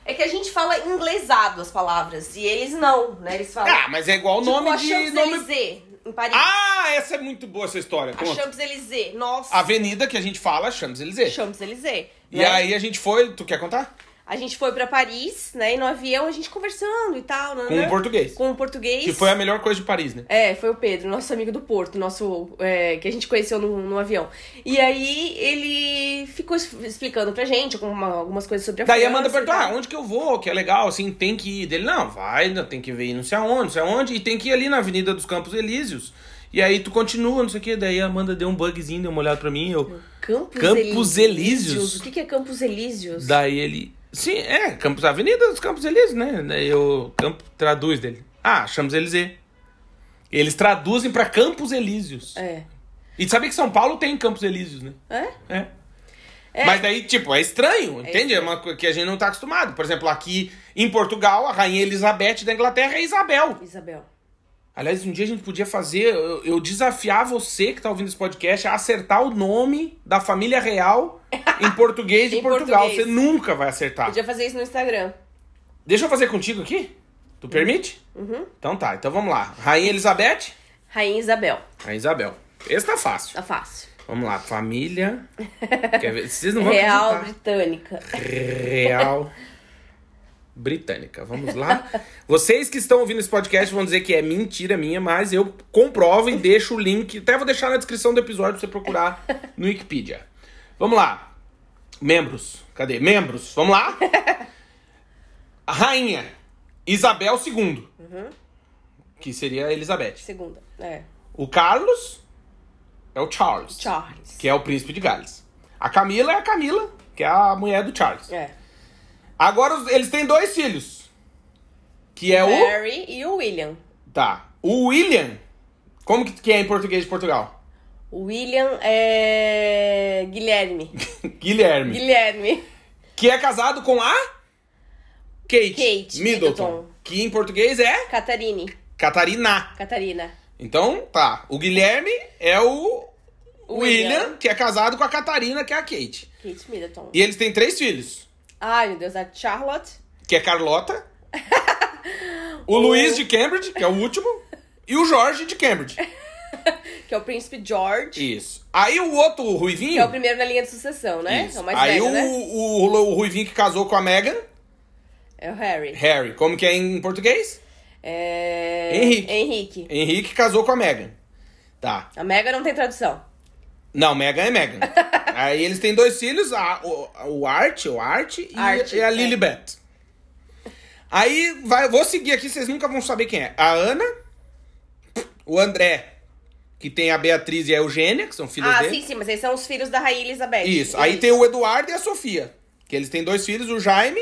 É que a gente fala inglesado as palavras. E eles não, né? Eles falam. Ah, mas é igual o tipo nome a de. Nome... Champs-Élysées, em Paris. Ah, essa é muito boa essa história. a Conta. Champs-Élysées. Nossa. A avenida que a gente fala, Champs-Élysées. Champs-Élysées. E né? aí a gente foi. Tu quer contar? A gente foi pra Paris, né? E no avião a gente conversando e tal. né? Com o português. Com o português. Que foi a melhor coisa de Paris, né? É, foi o Pedro, nosso amigo do Porto, nosso é, que a gente conheceu no, no avião. E aí ele ficou explicando pra gente alguma- algumas coisas sobre a Daí a França Amanda perguntou, ah, onde que eu vou? Que é legal, assim, tem que ir. Dele, não, vai, não, tem que ver não sei aonde, não sei aonde. E tem que ir ali na Avenida dos Campos Elíseos. E aí tu continua, não sei o que. Daí a Amanda deu um bugzinho, deu uma olhada pra mim. Eu, Campos, Campos Elíseos? O que, que é Campos Elíseos? daí ele... Sim, é, Campos, Avenida dos Campos Elíseos, né? Eu... Campo, traduz dele. Ah, Champs-Élysées. Eles traduzem pra Campos Elíseos. É. E sabia que São Paulo tem Campos Elíseos, né? É? É. É. Mas daí, tipo, é estranho, entende? É uma coisa que a gente não tá acostumado. Por exemplo, aqui em Portugal, a rainha Elizabeth da Inglaterra é Isabel. Isabel. Aliás, um dia a gente podia fazer. Eu, eu desafiar você que tá ouvindo esse podcast a acertar o nome da família real em [laughs] português de Em Portugal. português. Você nunca vai acertar. Podia fazer isso no Instagram. Deixa eu fazer contigo aqui? Tu permite? Uhum. Então tá, então vamos lá. Rainha Elizabeth, Rainha Isabel. a Isabel. Esse tá fácil. Tá fácil. Vamos lá, família. [laughs] Quer ver? Vocês não vão Real acreditar. Britânica. Real Britânica. Vamos lá. Vocês que estão ouvindo esse podcast vão dizer que é mentira minha, mas eu comprovo e deixo o link. Até vou deixar na descrição do episódio pra você procurar no Wikipedia. Vamos lá. Membros. Cadê? Membros. Vamos lá. A rainha Isabel II. Que seria a Elizabeth. Segunda. É. O Carlos. é o Charles, Charles. que é o príncipe de Gales. A Camila é a Camila, que é a mulher do Charles. É. Agora eles têm dois filhos. Que é o. Harry e o William. Tá. O William. Como que, é em português de Portugal? William é. Guilherme. [laughs] Guilherme. Guilherme. Que é casado com a. Kate, Kate Middleton. Middleton. Que em português é Catarine. Catarina. Catarina. Então, tá. O Guilherme é o. O William, William. que é casado com a Catarina, que é a Kate. Kate Middleton. E eles têm três filhos. Ai, meu Deus, a Charlotte. Que é Carlota. o Luiz de Cambridge, que é o último. E o Jorge de Cambridge. [laughs] Que é o príncipe George. Isso. Aí o outro Que Ruivinho. é o primeiro na linha de sucessão, né? Isso. É o mais Aí velho, o, né? o, o, o Ruivinho que casou com a Megan, É o Harry. Harry. Como que é em português? É... Henrique. Henrique. Henrique casou com a Megan. Tá. A Mega não tem tradução. Não, Megan é Megan. [laughs] Aí eles têm dois filhos, a, o, o Art, o Art e, Art, e a é. Lilibet. Aí vai, vou seguir aqui, vocês nunca vão saber quem é. A Ana, o André, que tem a Beatriz e a Eugênia, que são filhas Ah, dele. sim, sim, mas esses são os filhos da Rainha Elizabeth. Isso. Aí tem o Eduardo e a Sofia. Que eles têm dois filhos, o Jaime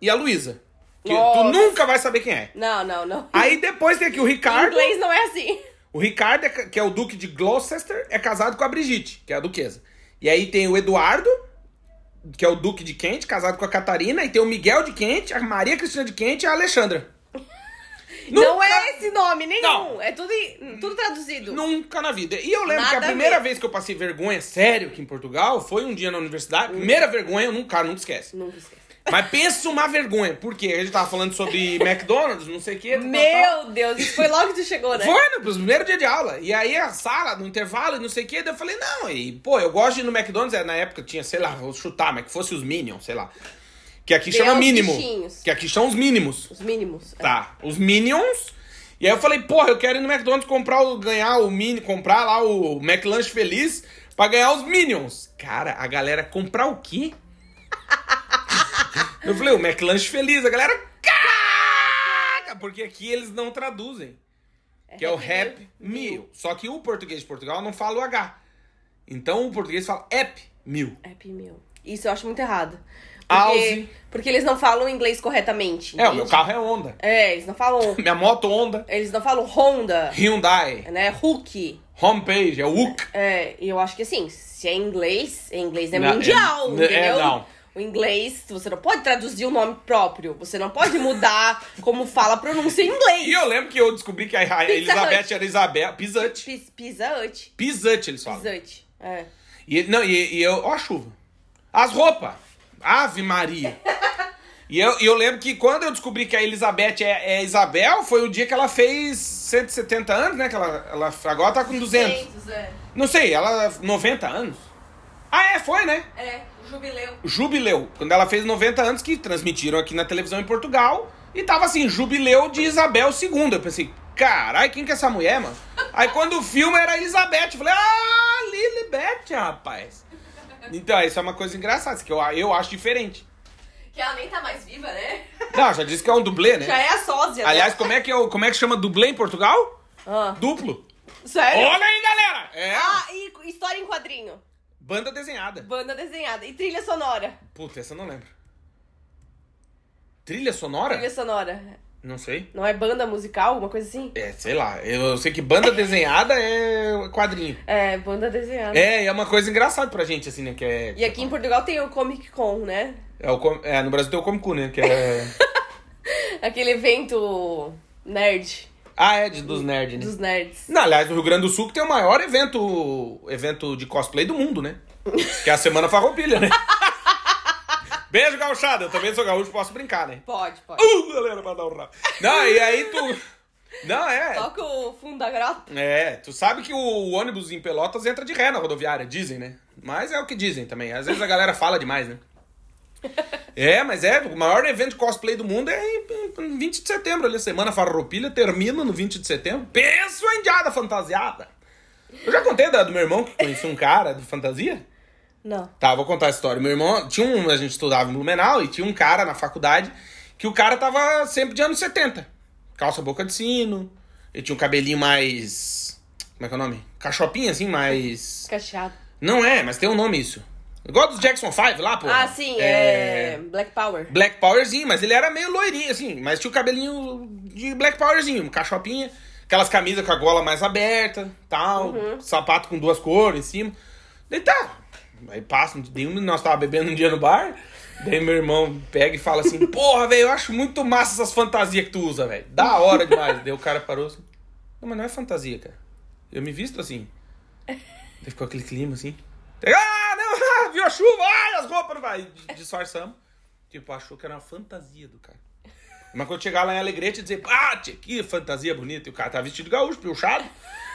e a Luísa. Que tu Nossa. nunca vai saber quem é. Não, não, não. Aí depois tem aqui o Em Ricardo. inglês não é assim. O Ricardo, é que é o Duque de Gloucester, é casado com a Brigitte, que é a duquesa. E aí tem o Eduardo, que é o Duque de Kent, casado com a Catarina. E tem o Miguel de Kent, a Maria Cristina de Kent e a Alexandra. [laughs] Não Nunca- é esse nome nenhum. Não. É tudo, tudo traduzido. Nunca na vida. E eu lembro Nada que a primeira ver. vez que eu passei vergonha sério aqui em Portugal foi um dia na universidade. Primeira vergonha, eu nunca, nunca esquece. Nunca esquece. Mas pensa uma vergonha. Por quê? A gente tava falando sobre McDonald's, não sei o quê. tal, tal. Meu Deus, isso foi logo que tu chegou, né? Foi no primeiro dia de aula. E aí a sala, no intervalo, e não sei o quê. Daí eu falei, não, e pô, eu gosto de ir no McDonald's. é, Na época tinha, sei lá, vou chutar, mas que fosse os Minions, sei lá. Que aqui Tem chama mínimo. bichinhos. Que aqui são os mínimos. Os mínimos. é. Tá, os Minions. E aí eu falei, porra, eu quero ir no McDonald's comprar o, ganhar o mini, comprar lá o McLanche Feliz pra ganhar os Minions. Cara, a galera comprar o quê? [laughs] [laughs] eu falei, o McLanche Feliz, a galera. Caca! Porque aqui eles não traduzem. Que é o Happy Meal. Só que o português de Portugal não fala o H. Então o português fala App Meal. Happy Meal. Isso eu acho muito errado. Porque, porque eles não falam inglês corretamente. É, o entende? meu carro é Honda. É, eles não falam. [laughs] Minha moto Honda. Eles não falam Honda, Hyundai. né? Hulk. Homepage, é o UK. É, e eu acho que assim, se é inglês, é inglês é Não, é- mundial, é, entendeu? não. O inglês, você não pode traduzir o nome próprio. Você não pode mudar como fala a pronúncia em inglês. E eu lembro que eu descobri que a Elizabeth Hut. era Isabel. Pizut. Pis- Pizza Hut. Pizut, eles falam. Hut. É. E, não, e, e eu. Ó a chuva. As roupas. Ave Maria. [laughs] E eu, eu lembro que quando eu descobri que a Elizabeth é, é Isabel, foi o dia que ela fez 170 anos, né? Que ela, ela agora tá com 200. é. Não sei, ela 90 anos. Ah, é, foi, né? É, jubileu. Jubileu. Quando ela fez 90 anos, que transmitiram aqui na televisão em Portugal. E tava assim, jubileu de Isabel II. Eu pensei, carai, quem que é essa mulher, mano? Aí quando o filme era a Elizabeth, eu falei, ah, Lilibet, rapaz. Então, isso é uma coisa engraçada, que eu, eu acho diferente. Que ela nem tá mais viva, né? Não, já disse que é um dublê, né? Já é a sósia. Aliás, né? como é, que é, como é que chama dublê em Portugal? Ah, Duplo. sério? Olha aí, galera! É. Ah, e história em quadrinho. Banda desenhada. Banda desenhada. E trilha sonora. Puta, essa eu não lembro. Trilha sonora? Trilha sonora. Não sei. Não é banda musical, alguma coisa assim? É, sei lá. Eu sei que banda desenhada é quadrinho. É, banda desenhada. É, e é uma coisa engraçada pra gente, assim, né? Que é, E aqui em Portugal tem o Comic Con, né? é, o, com- é, no Brasil tem o Comic Con, né? Que é... [laughs] Aquele evento nerd ah, é, de, dos nerds, né? dos nerds. Não, aliás, o Rio Grande do Sul que tem o maior evento, evento de cosplay do mundo, né? Que é a Semana Farroupilha, né? [laughs] Beijo, gauchada. Eu também sou gaúcho, posso brincar, né? Pode, pode. Uh, galera, pra dar um rabo. Não, e aí tu... Não, é... Toca o fundo da grota. É, tu sabe que o ônibus em Pelotas entra de ré na rodoviária, dizem, né? Mas é o que dizem também. Às vezes a galera fala demais, né? É, mas é, o maior evento de cosplay do mundo é em, em 20 de setembro, ali. a Semana Farroupilha termina no 20 de setembro. Pensa uma indiada fantasiada. Eu já contei da, do meu irmão que conhecia um cara de fantasia? Não. Tá, vou contar a história. Meu irmão, tinha um, a gente estudava em Blumenau e tinha um cara na faculdade que o cara tava sempre de anos 70. Calça boca de sino, ele tinha um cabelinho mais Como é que é o nome? Cachopinha, assim, mais. Cacheado. Não é, mas tem um nome isso. Igual dos Jackson 5 lá, pô. Ah, sim, é... Black Power. Black Powerzinho, mas ele era meio loirinho, assim, mas tinha o cabelinho de Black Powerzinho, cachopinha, aquelas camisas com a gola mais aberta, tal, Uhum. sapato com duas cores em cima. Daí tá. Aí passa, nós tava bebendo um dia no bar, daí meu irmão pega e fala assim, [laughs] porra, velho, eu acho muito massa essas fantasias que tu usa, velho. Da hora demais. daí o cara parou assim, não, mas não é fantasia, cara. Eu me visto assim. Daí ficou aquele clima assim. Ah, [laughs] viu a chuva, ai, as roupas vai. Disfarçamos. Tipo, achou que era uma fantasia do cara. Mas quando chegar lá em Alegrete e dizer, ah, tia, que fantasia bonita. E o cara tá vestido de gaúcho, piochado.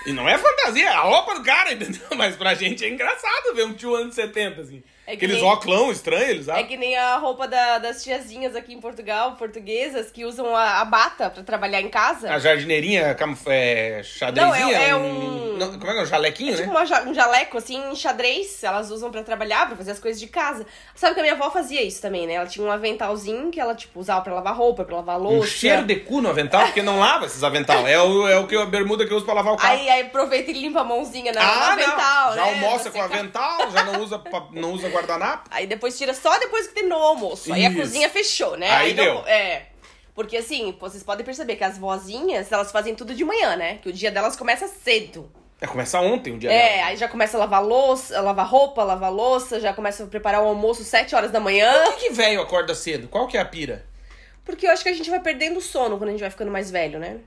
E não é fantasia, é a roupa do cara, [laughs] entendeu? Mas pra gente é engraçado ver um tio anos 70, assim. É que Aqueles nem- óculos estranhos, eles É que nem a roupa da- das tiazinhas aqui em Portugal, portuguesas, que usam a, a bata pra trabalhar em casa. A jardineirinha, camuf- é, xadrezinha. Não, é- é um- não, como é que é? Um jalequinho, É tipo né? ja- um jaleco, assim, em xadrez. Elas usam pra trabalhar, pra fazer as coisas de casa. Sabe que a minha avó fazia isso também, né? Ela tinha um aventalzinho que ela, tipo, usava pra lavar roupa, pra lavar Um louça. cheiro de cu no avental, porque não lava esses avental. É o, é o que a bermuda que eu uso pra lavar o carro. Aí, aí aproveita e limpa a mãozinha na, no ah, avental, não. Já né? almoça com secar. avental, já não usa, não usa guardanapo. Aí depois tira só depois que terminou o almoço. Aí a cozinha fechou, né? Aí não- deu. é. Porque assim, vocês podem perceber que as vozinhas, elas fazem tudo de manhã, né? Que o dia delas começa cedo. É, começa ontem o dia É, dela. aí já começa a lavar louça, lavar roupa, lavar louça, já começa a preparar o almoço 7 horas da manhã. Por que, que velho acorda cedo? Qual que é a pira? Porque eu acho que a gente vai perdendo o sono quando a gente vai ficando mais velho, né?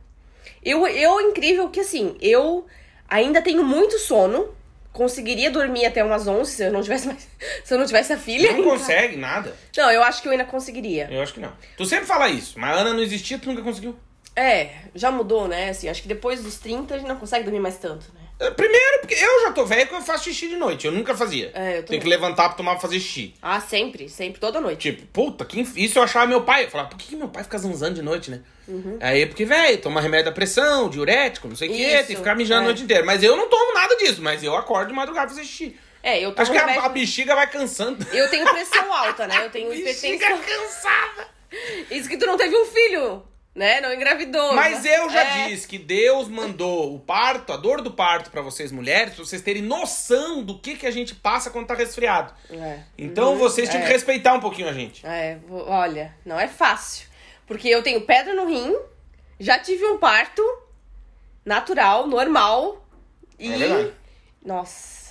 Eu, eu incrível que assim, eu ainda tenho muito sono. Conseguiria dormir até umas 11 se eu não tivesse mais, [laughs] se eu não tivesse a filha. Não consegue nada. Não, eu acho que eu ainda conseguiria. Eu acho que não. Tu sempre fala isso, mas a Ana não existia, tu nunca conseguiu. É, já mudou, né? Assim, acho que depois dos 30 a gente não consegue dormir mais tanto, né? É, Primeiro, porque eu já tô velho que eu faço xixi de noite. Eu nunca fazia. É, eu Tem que levantar pra tomar pra fazer xixi. Ah, sempre, sempre, toda noite. Tipo, puta, que inf... isso eu achava meu pai. Eu falava, por que, que meu pai fica zanzando de noite, né? Uhum. Aí, porque, velho, toma remédio da pressão, diurético, não sei o quê, tem que ficar mijando é. a noite inteira. Mas eu não tomo nada disso, mas eu acordo de madrugada pra fazer xixi. É, eu tomo Acho que a, remédio- a bexiga vai cansando. [laughs] Eu tenho pressão alta, né? Eu tenho [laughs] Bexiga hipertensão. cansada. Isso que tu não teve um filho, né? Não engravidou. Mas eu já É. disse que Deus mandou o parto, a dor do parto pra vocês mulheres, pra vocês terem noção do que, que a gente passa quando tá resfriado. É. Então Uhum. vocês tinham É. que respeitar um pouquinho a gente. É, olha, não é fácil. Porque eu tenho pedra no rim, já tive um parto natural, normal. E. É verdade.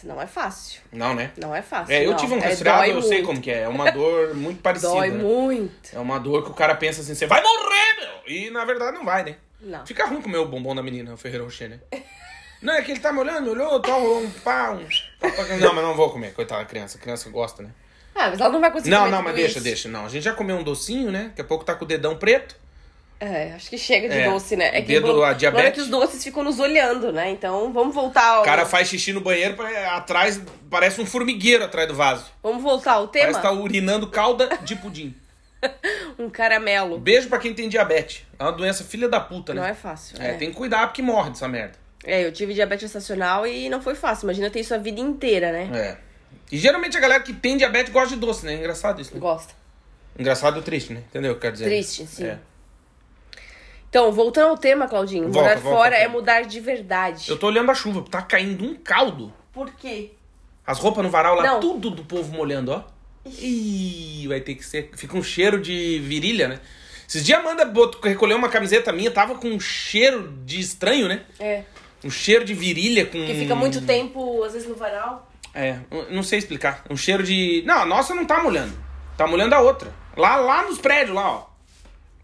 Nossa, não é fácil. Não, né? Não é fácil. É, eu não. tive um É, resfriado, dói eu sei muito. como que é. É uma dor muito [laughs] parecida. Dói né? muito. É uma dor que o cara pensa assim, você vai morrer, meu! E na verdade não vai, né? Não. Fica ruim comer o bombom da menina, o Ferreiro Rocher, né? [laughs] Não, é que ele tá me olhando, me olhou, tá, rolou um pá, um... pá, Não, mas não vou comer, coitada da criança. A criança gosta, né? Ah, mas ela não vai conseguir Não, comer não, mas deixa, isso. deixa. Não, a gente já comeu um docinho, né? Daqui a pouco tá com o dedão preto. É, acho que chega de É, doce, né? É que dedo a diabetes. É que os doces ficam nos olhando, né? Então, vamos voltar ao... O cara faz xixi no banheiro, atrás, parece um formigueiro atrás do vaso. Vamos voltar ao tema? Parece que tá urinando calda de pudim. [laughs] Um caramelo. Beijo pra quem tem diabetes. É uma doença filha da puta, né? Não é fácil. É, É, tem que cuidar porque morre dessa merda. É, eu tive diabetes estacional e não foi fácil. Imagina ter isso a vida inteira, né? É. E geralmente a galera que tem diabetes gosta de doce, né? Engraçado isso, né? Gosta. Engraçado ou triste, né? Entendeu o que eu quero dizer? Triste, sim. É. Então, voltando ao tema, Claudinho. Volta, Morar volta, fora volta. é mudar de verdade. Eu tô olhando a chuva, tá caindo um caldo. Por quê? As roupas no varal lá, Não. tudo do povo molhando, ó. Ih, vai ter que ser. Fica um cheiro de virilha, né? Esses dias a Amanda botou, recolheu uma camiseta minha, tava com um cheiro de estranho, né? É. Um cheiro de virilha com. Porque fica muito tempo, às vezes, no varal. É, não sei explicar. Um cheiro de. Não, a nossa não tá molhando. Tá molhando a outra. Lá, lá nos prédios, lá, ó.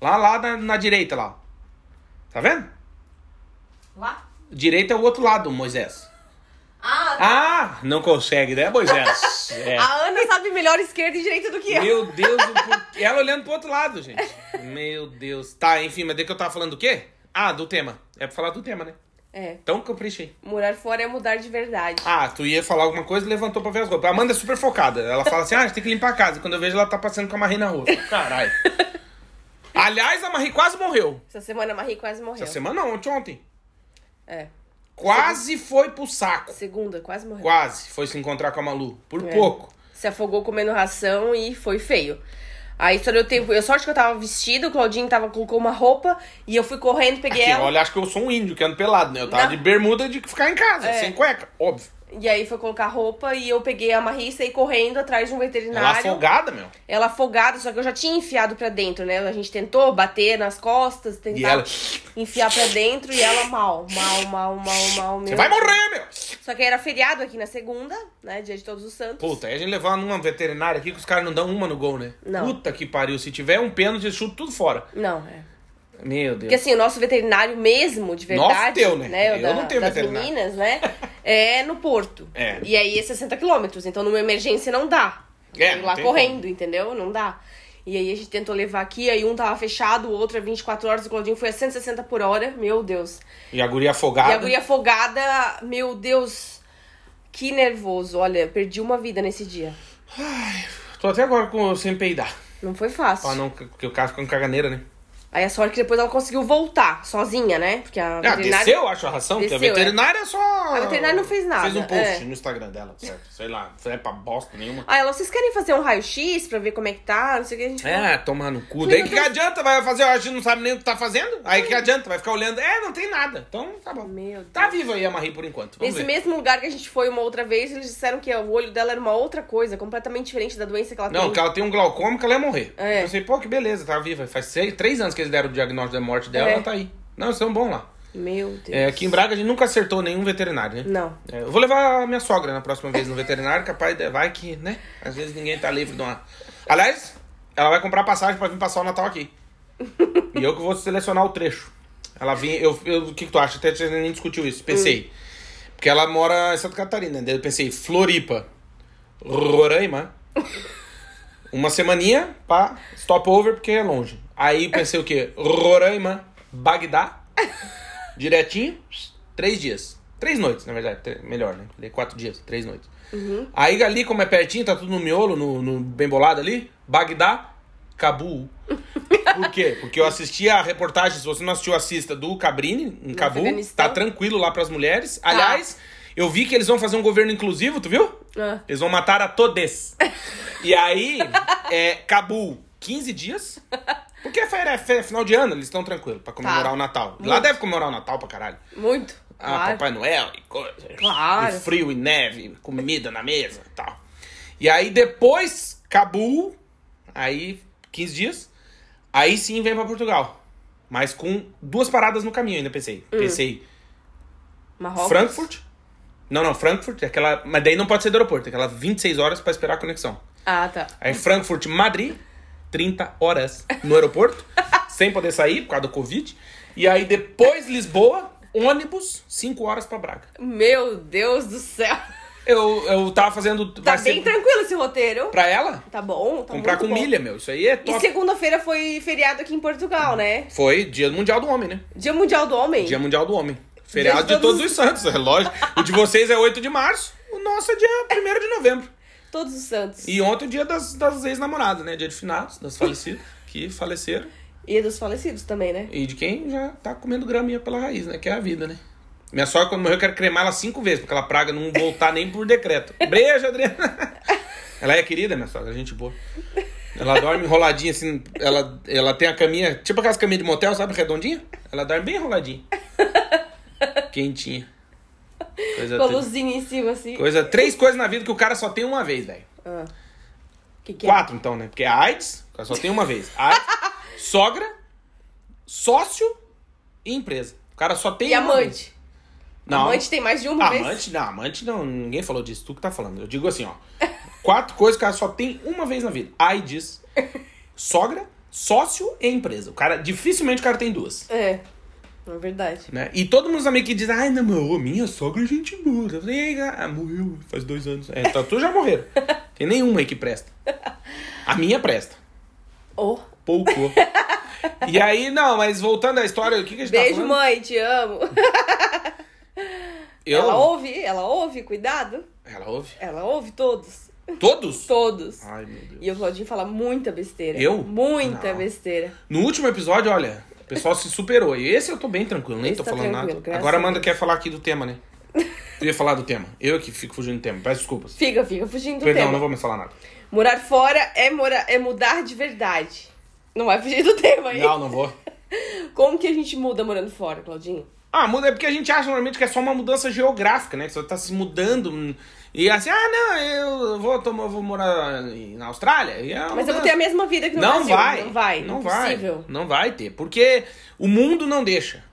Lá, lá na, na direita, lá. Tá vendo? Lá? Direita é o outro lado, Moisés. Ah, Ah, não consegue, né, Moisés? [laughs] É. a Ana sabe melhor esquerda e direita do que eu. Meu [laughs] Deus, por- ela olhando pro outro lado, gente. Meu Deus. Tá, enfim, mas de que eu tava falando do quê? Ah, do tema. É pra falar do tema, né? É. Então caprichei. Morar fora é mudar de verdade. Ah, tu ia falar alguma coisa e levantou pra ver as roupas. A Amanda é super focada. Ela fala assim: ah, a gente tem que limpar a casa. Quando eu vejo, ela tá passando com a Marie na rua. Caralho. [laughs] Aliás, a Marie quase morreu. Essa semana a Marie quase morreu. Essa semana não, ontem, ontem. É. Quase foi pro saco. Segunda, quase morreu. Quase foi se encontrar com a Malu. Por É. pouco. Se afogou comendo ração e foi feio. Aí só deu tempo. Eu sorte que eu tava vestida, o Claudinho tava, colocou uma roupa e eu fui correndo, peguei Aqui, ela. olha, acho que eu sou um índio que ando pelado, né? Eu tava Não. de bermuda de ficar em casa, É. sem cueca, óbvio. E aí foi colocar roupa e eu peguei a Marie e saí correndo atrás de um Ela veterinário. afogada, meu. Ela afogada, só que eu já tinha enfiado pra dentro, né? A gente tentou bater nas costas, tentar ela- enfiar pra dentro e ela mal, mal, mal, mal, mal. Você vai morrer, meu. Só que era feriado aqui na segunda, né? Dia de Todos os Santos. Puta, aí a gente levou numa veterinária aqui que os caras não dão uma no gol, né? Não. Puta que pariu. Se tiver um pênalti, eu chuto tudo fora. Não, é. Meu Deus. Porque assim, o nosso veterinário mesmo, de Nosso verdade, teu, né? o Eu da- não tenho das veterinário. meninas, né? [laughs] É no Porto. É. E aí é 60 quilômetros, então numa emergência não dá. É, não lá correndo, entendeu? Não dá. E aí a gente tentou levar aqui, aí um tava fechado, o outro é 24 horas, o Claudinho foi a 160 por hora, meu Deus. E a guria afogada. E a guria afogada, meu Deus, que nervoso. Olha, perdi uma vida nesse dia. Tô até agora com, sem peidar. Não foi fácil. Ah, não, porque o cara fica com caganeira, né? Aí a sorte que depois ela conseguiu voltar sozinha, né? Porque a Ah, veterinária... desceu, acho, a ração, porque a Desceu, é. veterinária é só. A veterinária não fez nada, Fez um post é. no Instagram dela, certo? Sei lá, não é pra bosta nenhuma. Aí ela, vocês querem fazer um raio-x pra ver como é que tá? Não sei o que a gente. É, tomar no cu. Daí que, que adianta? Vai fazer, a gente não sabe nem o que tá fazendo. Aí que adianta? Vai ficar olhando. É, não tem nada. Então, tá bom. Meu Deus. Tá viva aí a Marie por enquanto. Vamos Nesse ver. mesmo lugar que a gente foi uma outra vez, eles disseram que o olho dela era uma outra coisa, completamente diferente da doença que ela Não, tem. que ela tem um glaucoma que ela ia morrer. É. Eu pensei, pô, que beleza, tá viva. Faz seis, três anos que eles deram o diagnóstico da morte dela, É. ela tá aí. Não, eles são bons lá. Meu Deus. É, aqui em Braga a gente nunca acertou nenhum veterinário, né? Não. É, eu vou levar a minha sogra na próxima vez no veterinário, capaz de, vai que, né? Às vezes ninguém tá livre de uma. Aliás, ela vai comprar passagem pra vir passar o Natal aqui. e eu que vou selecionar o trecho. Ela vinha. Eu, eu- o que, que tu acha? Até a gente nem discutiu isso. Pensei. Porque ela mora em Santa Catarina. Daí eu pensei, Floripa, Roraima. [laughs] Uma semaninha pra stopover, porque é longe. Aí pensei o quê? Roraima, Bagdá. [laughs] Direitinho, três dias. Três noites, na verdade. Melhor, né? Falei quatro dias, três noites. Aí ali, como é pertinho, tá tudo no miolo, no, no bem bolado ali. Bagdá, Cabul. [laughs] Por quê? Porque eu assisti a reportagem, se você não assistiu, assista, do Cabrini, em Cabul. Afeganistão. Tá tranquilo lá pras mulheres. Aliás, eu vi que eles vão fazer um governo inclusivo, tu viu? Ah. Eles vão matar a todes. [laughs] e aí, é, Cabul, 15 dias. Porque é, é fe- final de ano, eles estão tranquilos pra comemorar Tá. o Natal. Lá deve comemorar o Natal pra caralho. Muito. Ah, claro. Papai Noel e coisa. Claro. E frio e neve, comida na mesa e tal. E aí depois, Cabul, aí 15 dias, aí sim vem pra Portugal. Mas com duas paradas no caminho ainda pensei. Hum. Pensei Marrocos. Frankfurt. Não, não, Frankfurt, é aquela, mas daí não pode ser do aeroporto, é aquela 26 horas pra esperar a conexão. Ah, tá. Aí Frankfurt, Madrid, 30 horas no aeroporto, [laughs] sem poder sair por causa do Covid. E aí depois Lisboa, ônibus, 5 horas pra Braga. Meu Deus do céu. Eu, eu tava fazendo. Tá vai ser bem tranquilo esse roteiro. Pra ela? Tá bom, tá comprar com bom. milha, meu. Isso aí é E top. segunda-feira foi feriado aqui em Portugal, né? Foi Dia Mundial do Homem, né? Dia Mundial do Homem. Dia Mundial do Homem. Feriado de de todos todos os santos, é lógico. O de vocês é 8 de março, o nosso é dia 1 de novembro. Todos os santos. E ontem o dia das, das ex-namoradas, né? Dia de finados, das falecidas, que faleceram. E dos falecidos também, né? E de quem já tá comendo graminha pela raiz, né? Que é a vida, né? Minha sogra, quando morreu, eu quero cremar ela cinco vezes, porque aquela praga não voltar nem por decreto. Beijo, Adriana! [laughs] Ela é querida, minha sogra, gente boa. Ela dorme enroladinha, assim, ela, ela tem a caminha, tipo aquelas caminhas de motel, sabe, redondinha? Ela dorme bem enroladinha. [laughs] Quentinha. Coisa, Com a luzinha em cima, assim. coisa, três coisas na vida que o cara só tem uma vez, velho. Ah. Que que é? Quatro, então, né? Porque a AIDS, o cara só tem uma vez. AIDS, [laughs] sogra, sócio e empresa. O cara só tem E uma vez. amante? Não. Amante tem mais de uma vez? Amante, não, amante não, ninguém falou disso, tu que tá falando. Eu digo assim, ó. Quatro coisas que o cara só tem uma vez na vida. AIDS, [laughs] sogra, sócio e empresa. O cara, dificilmente o cara tem duas. É. É verdade. Né? E todo mundo também que diz, ai, não, meu, minha sogra é gente boa. Eu falei, ah, morreu faz dois anos. É, então tu já morreram. [laughs] Tem nenhuma aí que presta. A minha presta. Oh. Pouco. E aí, não, mas voltando à história, o que, que a gente tá Beijo, falando? mãe, te amo. [laughs] Eu? Ela ouve, ela ouve, cuidado. Ela ouve? Ela ouve todos. Todos? Todos. Ai, meu Deus. E o Claudinho fala muita besteira. Eu? Muita Não. besteira. No último episódio, olha, o pessoal se superou. E esse eu tô bem tranquilo, nem Esse tô tá falando nada. Agora a Amanda quer falar aqui do tema, né? Tu ia falar do tema. Eu que fico fugindo do tema. Peço desculpas. Fica, fica fugindo do Perdão, tema. não vou mais falar nada. Morar fora é, mora, é mudar de verdade. Não vai fugir do tema aí. Não, não vou. Como que a gente muda morando fora, Claudinho? Ah, muda é porque a gente acha normalmente que é só uma mudança geográfica, né? Que você tá se mudando. E assim, ah, não, eu vou, tomar, vou morar na Austrália. E é uma Mas eu vou ter a mesma vida que no não Brasil. vai, Não vai. não vai, não vai ter, porque o mundo não deixa.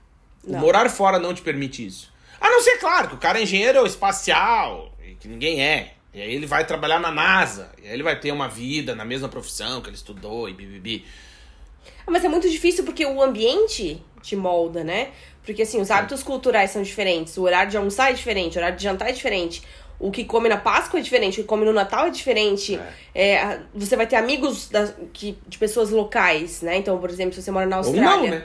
Não. morar fora não te permite isso. A não ser, claro, que o cara é engenheiro espacial, que ninguém é. E aí ele vai trabalhar na NASA, e aí ele vai ter uma vida na mesma profissão que ele estudou e bibibi. Ah, Mas é muito difícil porque o ambiente te molda, né? Porque assim, os hábitos culturais são diferentes, o horário de almoçar é diferente, o horário de jantar é diferente. O que come na Páscoa é diferente, o que come no Natal é diferente. É, a- você vai ter amigos da- que, de pessoas locais, né? Então, por exemplo, se você mora na Ou Austrália. não, né?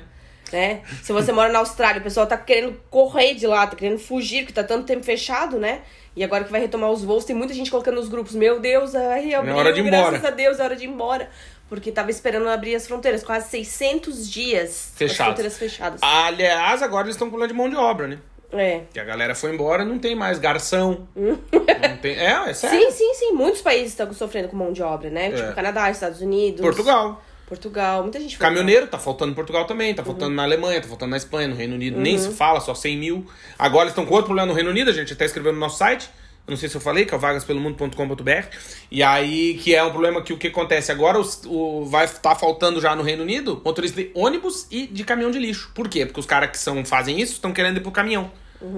né? Se você mora na Austrália, o pessoal tá querendo correr de lá, tá querendo fugir, porque tá tanto tempo fechado, né? E agora que vai retomar os voos, tem muita gente colocando nos grupos, meu Deus, ai, abriu, hora de ir graças embora." a Deus, é hora de ir embora. Porque tava esperando abrir as fronteiras, quase 600 dias Fechados. as fronteiras fechadas. Aliás, agora eles estão com de mão de obra, né? É. Que a galera foi embora, não tem mais garção. [laughs] não tem... É, é sério. Sim, sim, sim. Muitos países estão sofrendo com mão de obra, né? Tipo, Canadá, Estados Unidos. Portugal. Portugal, muita gente Caminhoneiro, tá faltando em Portugal também, tá Uhum. faltando na Alemanha, tá faltando na Espanha, no Reino Unido, nem se fala, só 100 mil. Agora eles estão com outro problema no Reino Unido, a gente até escreveu no nosso site, não sei se eu falei, que é o vagaspelomundo.com.br, e aí que é um problema que o que acontece agora, os- o, vai estar faltando já no Reino Unido, motorista de ônibus e de caminhão de lixo. Por quê? Porque os caras que são, fazem isso estão querendo ir pro caminhão,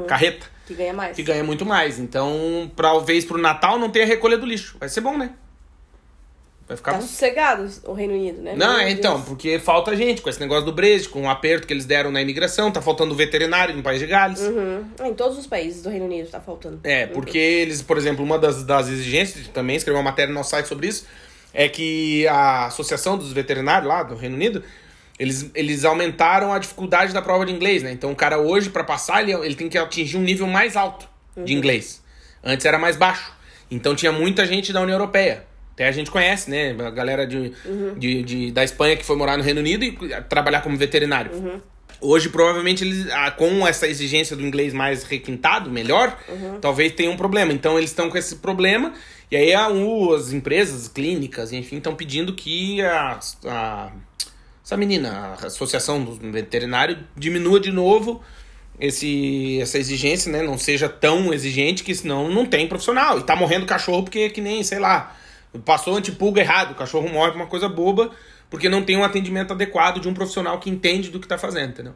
carreta, que ganha mais. que ganha muito mais. Então, pra vez pro Natal não tem a recolha do lixo. Vai ser bom, né? Vai ficar Tá bom. sossegado o Reino Unido, né? Não, Meu é, Deus. então, porque falta gente com esse negócio do Brexit, com o aperto que eles deram na imigração, tá faltando veterinário no país de Gales. Uhum. Em todos os países do Reino Unido tá faltando. É, porque eles, por exemplo, uma das, das exigências, também escreveu uma matéria no nosso site sobre isso, é que a Associação dos Veterinários lá do Reino Unido, eles, eles aumentaram a dificuldade da prova de inglês, né? Então o cara hoje, pra passar, ele, ele tem que atingir um nível mais alto de inglês. Antes era mais baixo. Então tinha muita gente da União Europeia. Até a gente conhece, né? A galera de, de, de- da Espanha que foi morar no Reino Unido e trabalhar como veterinário. Hoje, provavelmente, eles, ah, com essa exigência do inglês mais requintado, melhor, talvez tenha um problema. Então, eles estão com esse problema. E aí, as empresas, clínicas, enfim, estão pedindo que a, a- essa menina, a Associação dos Veterinários, diminua de novo esse, essa exigência, né? Não seja tão exigente que senão não tem profissional. E tá morrendo cachorro porque, que nem, sei lá, passou antipulga errado. O cachorro morre por uma coisa boba porque não tem um atendimento adequado de um profissional que entende do que tá fazendo, entendeu?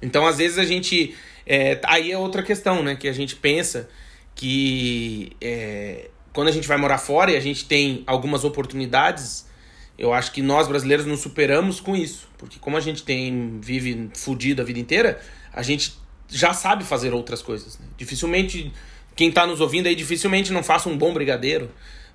Então, às vezes, a gente. é, aí é outra questão, né? Que a gente pensa que é, quando a gente vai morar fora e a gente tem algumas oportunidades, eu acho que nós brasileiros nos superamos com isso. Porque como a gente tem vive fudido a vida inteira, a gente já sabe fazer outras coisas. Né? Dificilmente, quem tá nos ouvindo aí, dificilmente não faça um bom brigadeiro.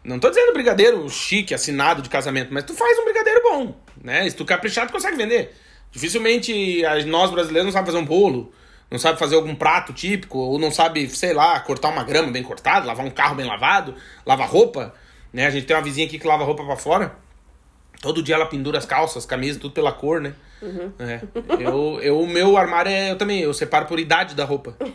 Não tô dizendo brigadeiro chique, assinado de casamento, mas tu faz um brigadeiro bom, né? Se tu caprichar, tu consegue vender. Dificilmente a- nós brasileiros não sabemos fazer um bolo, não sabe fazer algum prato típico, ou não sabe, sei lá, cortar uma grama bem cortada, lavar um carro bem lavado, lavar roupa, né? A gente tem uma vizinha aqui que lava roupa pra fora. Todo dia ela pendura as calças, as camisas, tudo pela cor, né? É. Eu, eu, o meu armário é. Eu também, eu separo por idade da roupa. [laughs]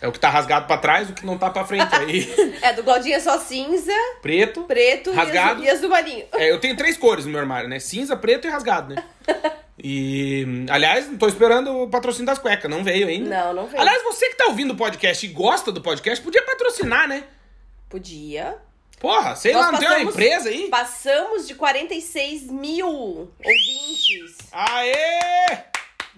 É o que tá rasgado pra trás, o que não tá pra frente. Aí, [laughs] É, do Claudinho é só cinza, preto. preto Rasgado. e as, do Marinho. É, eu tenho três cores no meu armário, né? Cinza, preto e rasgado, né? [laughs] E, aliás, tô esperando o patrocínio das cuecas, não veio ainda. Não, não veio. Aliás, você que tá ouvindo o podcast e gosta do podcast, podia patrocinar, né? Podia. Porra, sei Nós lá, não tem uma passamos- empresa aí? Passamos de 46 mil ouvintes. Aê!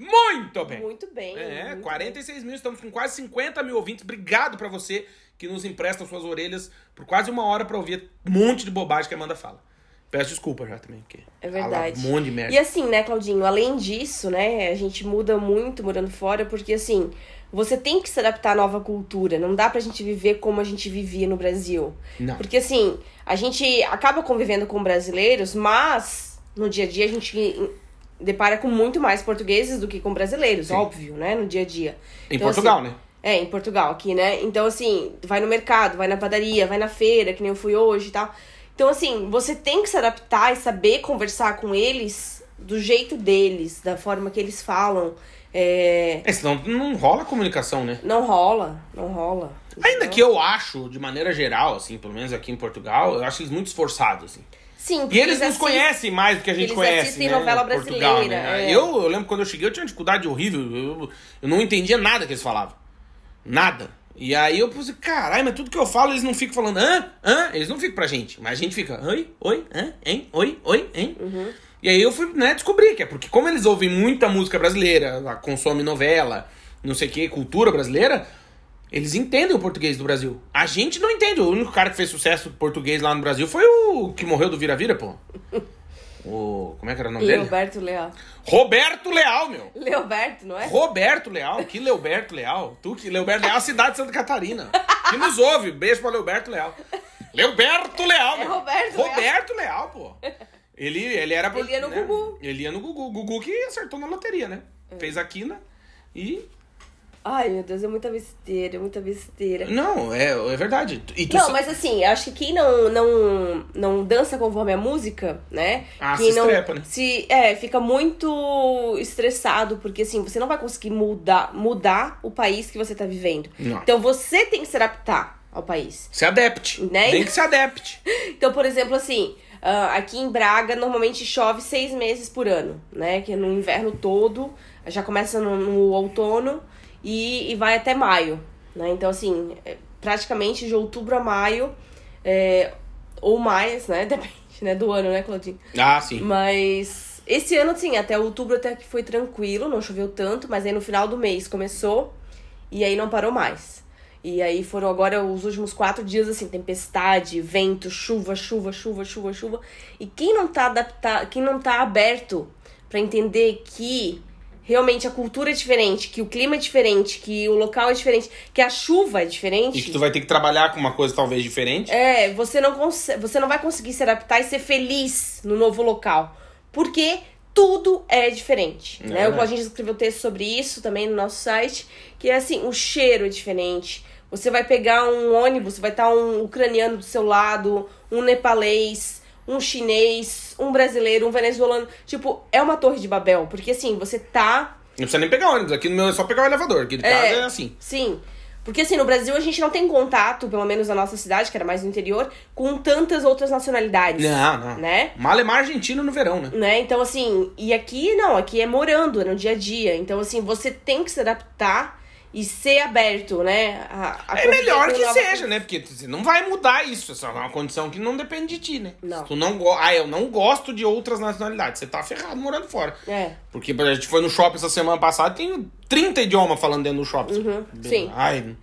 Muito bem! Muito bem. É, muito 46 mil, estamos com quase 50 mil ouvintes. Obrigado pra você que nos empresta suas orelhas por quase uma hora pra ouvir um monte de bobagem que a Amanda fala. Peço desculpa já também, porque É verdade. um monte de merda. E assim, né, Claudinho, além disso, né, a gente muda muito morando fora, porque assim, você tem que se adaptar à nova cultura. Não dá pra gente viver como a gente vivia no Brasil. Não. Porque assim, a gente acaba convivendo com brasileiros, mas no dia a dia a gente depara com muito mais portugueses do que com brasileiros, Sim. óbvio, né, no dia a dia. Em Então, Portugal, assim, né? É, em Portugal aqui, né? Então, assim, vai no mercado, vai na padaria, vai na feira, que nem eu fui hoje e tal. Então, assim, você tem que se adaptar e saber conversar com eles do jeito deles, da forma que eles falam. É, É, senão não rola comunicação, né? não rola, não rola. Ainda entendeu? que eu acho, de maneira geral, assim, pelo menos aqui em Portugal, eu acho eles muito esforçados, assim. Sim, E eles nos assistem- conhecem mais do que a gente eles conhece, assistem né? novela Portugal, brasileira, né? é. Eu, eu lembro quando eu cheguei, eu tinha uma dificuldade horrível. Eu, eu não entendia nada que eles falavam. Nada. E aí eu pensei, caralho, mas tudo que eu falo, eles não ficam falando, hã? Hã? Eles não ficam pra gente. Mas a gente fica, oi, oi, hã? Hein? Oi, oi, hein? Uhum. E aí eu fui, né, descobrir que é porque como eles ouvem muita música brasileira, consomem novela, não sei o que, cultura brasileira, eles entendem o português do Brasil. A gente não entende. O único cara que fez sucesso português lá no Brasil foi o que morreu do Vira-Vira, pô. O. Como é que era o nome dele? Leoberto Leal. Roberto Leal, meu. Leoberto, não é? Roberto Leal, que Leoberto Leal. Tu que Leoberto Leal, cidade de Santa Catarina. Que nos ouve. Beijo pra Leoberto Leal. Leoberto Leal, É meu. Roberto Leal. Roberto Leal, pô. Ele, ele era. Ele ia no né? Gugu. Ele ia no Gugu. Gugu que acertou na loteria, né? É. Fez a quina e. Ai, meu Deus, é muita besteira, é muita besteira. Não, é, é verdade. Não, sa- mas assim, acho que quem não, não, não dança conforme a música, né? Ah, quem se não estrepa, né? se É, fica muito estressado, porque assim, você não vai conseguir mudar, mudar o país que você tá vivendo. Não. Então você tem que se adaptar ao país. Se adapte. Né? Tem que se adapte. [laughs] Então, por exemplo, assim, ah, aqui em Braga normalmente chove seis meses por ano, né? Que é no inverno todo, já começa no, no outono e, e vai até maio, né? Então, assim, é praticamente de outubro a maio, é, ou mais, né? [laughs] Depende, né? Do ano, né, Claudinho? Ah, sim. Mas esse ano, assim, até outubro até que foi tranquilo, não choveu tanto, mas aí no final do mês começou e aí não parou mais. E aí foram agora os últimos quatro dias, assim, tempestade, vento, chuva, chuva, chuva, chuva, chuva. E quem não tá adaptado, quem não tá aberto pra entender que realmente a cultura é diferente, que o clima é diferente, que o local é diferente, que a chuva é diferente. E que tu vai ter que trabalhar com uma coisa talvez diferente. É, você não, você não vai conseguir se adaptar e ser feliz no novo local. Porque tudo é diferente. É né? verdade. A gente escreveu texto sobre isso também no nosso site. Que é assim, o cheiro é diferente. Você vai pegar um ônibus, vai estar um ucraniano do seu lado, um nepalês, um chinês, um brasileiro, um venezuelano. Tipo, é uma torre de Babel. Porque assim, você tá Não precisa nem pegar ônibus. Aqui no meu é só pegar o elevador. Aqui de casa é, assim. Sim. Porque assim, no Brasil a gente não tem contato, pelo menos na nossa cidade, que era mais no interior, com tantas outras nacionalidades. Não, não. Né? Malemar argentino no verão, né? Né? Então, assim, e aqui não, aqui é morando, é no dia a dia. Então, assim, você tem que se adaptar e ser aberto, né? A, a É melhor que seja, né? Porque você não vai mudar isso. Essa é uma condição que não depende de ti, né? Não. Se tu não. Ah, eu não gosto de outras nacionalidades. Você tá ferrado morando fora. É. Porque a gente foi no shopping essa semana passada tem 30 idiomas falando dentro do shopping. Uhum, sim. Ai,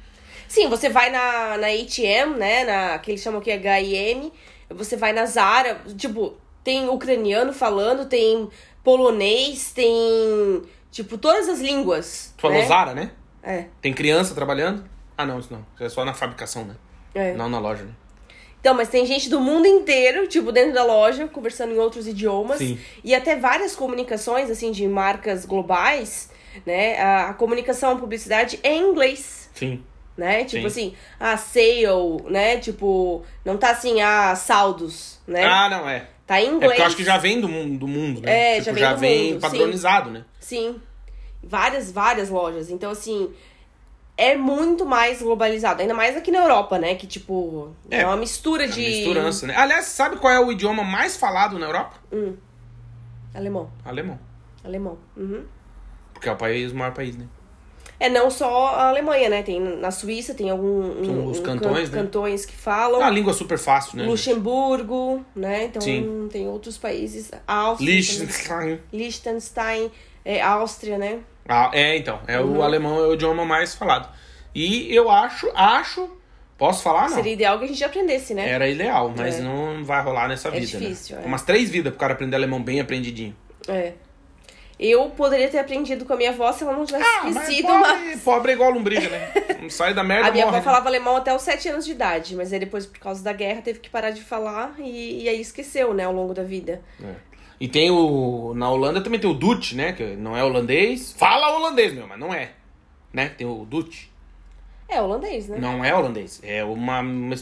Sim, você vai na, na ATM, né? Na, que eles chamam aqui H&M. Você vai na Zara, tipo, tem ucraniano falando, tem polonês, tem, tipo, todas as línguas. tu falou né? Zara, né? É, Tem criança trabalhando? Ah, não, isso não. Isso é só na fabricação, né? é. Não na loja, né? Então, mas tem gente do mundo inteiro, tipo, dentro da loja, conversando em outros idiomas. Sim. E até várias comunicações, assim, de marcas globais, né? A, a comunicação, a publicidade é em inglês, Sim. né? Tipo Sim. assim, a sale, né? Tipo, não tá assim, a saldos, né? Ah, não, é. tá em É inglês. porque eu acho que já vem do mundo, do mundo né? É, tipo, já vem do mundo, padronizado, né? Sim. Várias, várias lojas. Então, assim, é muito mais globalizado. Ainda mais aqui na Europa, né? Que, tipo, é, É, uma mistura A de... misturança, né? Aliás, sabe qual é o idioma mais falado na Europa? Alemão. Alemão. Alemão. Uhum. Porque é o país, o maior país, né? É não só a Alemanha, né? Tem na Suíça tem algum Tem um, os um cantões, can- né? cantões que É falam. uma língua super fácil, né? Luxemburgo, né? Então Sim. tem outros países. Áustria. Liechtenstein. Liechtenstein, é, Áustria, né? Ah, é, então. É Uhum. o alemão é o idioma mais falado. E eu acho, acho. Posso falar? Não. Seria ideal que a gente aprendesse, né? Era ideal, mas É. não vai rolar nessa É vida, difícil, né? é. Umas três vidas pro cara aprender alemão bem aprendidinho. É. Eu poderia ter aprendido com a minha avó se ela não tivesse Ah, mas esquecido, pobre, mas... [laughs] pobre é igual lombriga, né? Não sai da merda, A minha morre. avó falava alemão até os 7 anos de idade, mas aí depois, por causa da guerra, teve que parar de falar e, e aí esqueceu, né, ao longo da vida. É. E tem o. Na Holanda também tem o Dutch, né? Que não é holandês. Fala holandês, meu, mas não é. Né? Tem o Dutch. É holandês, né? Não é holandês. É uma. Um...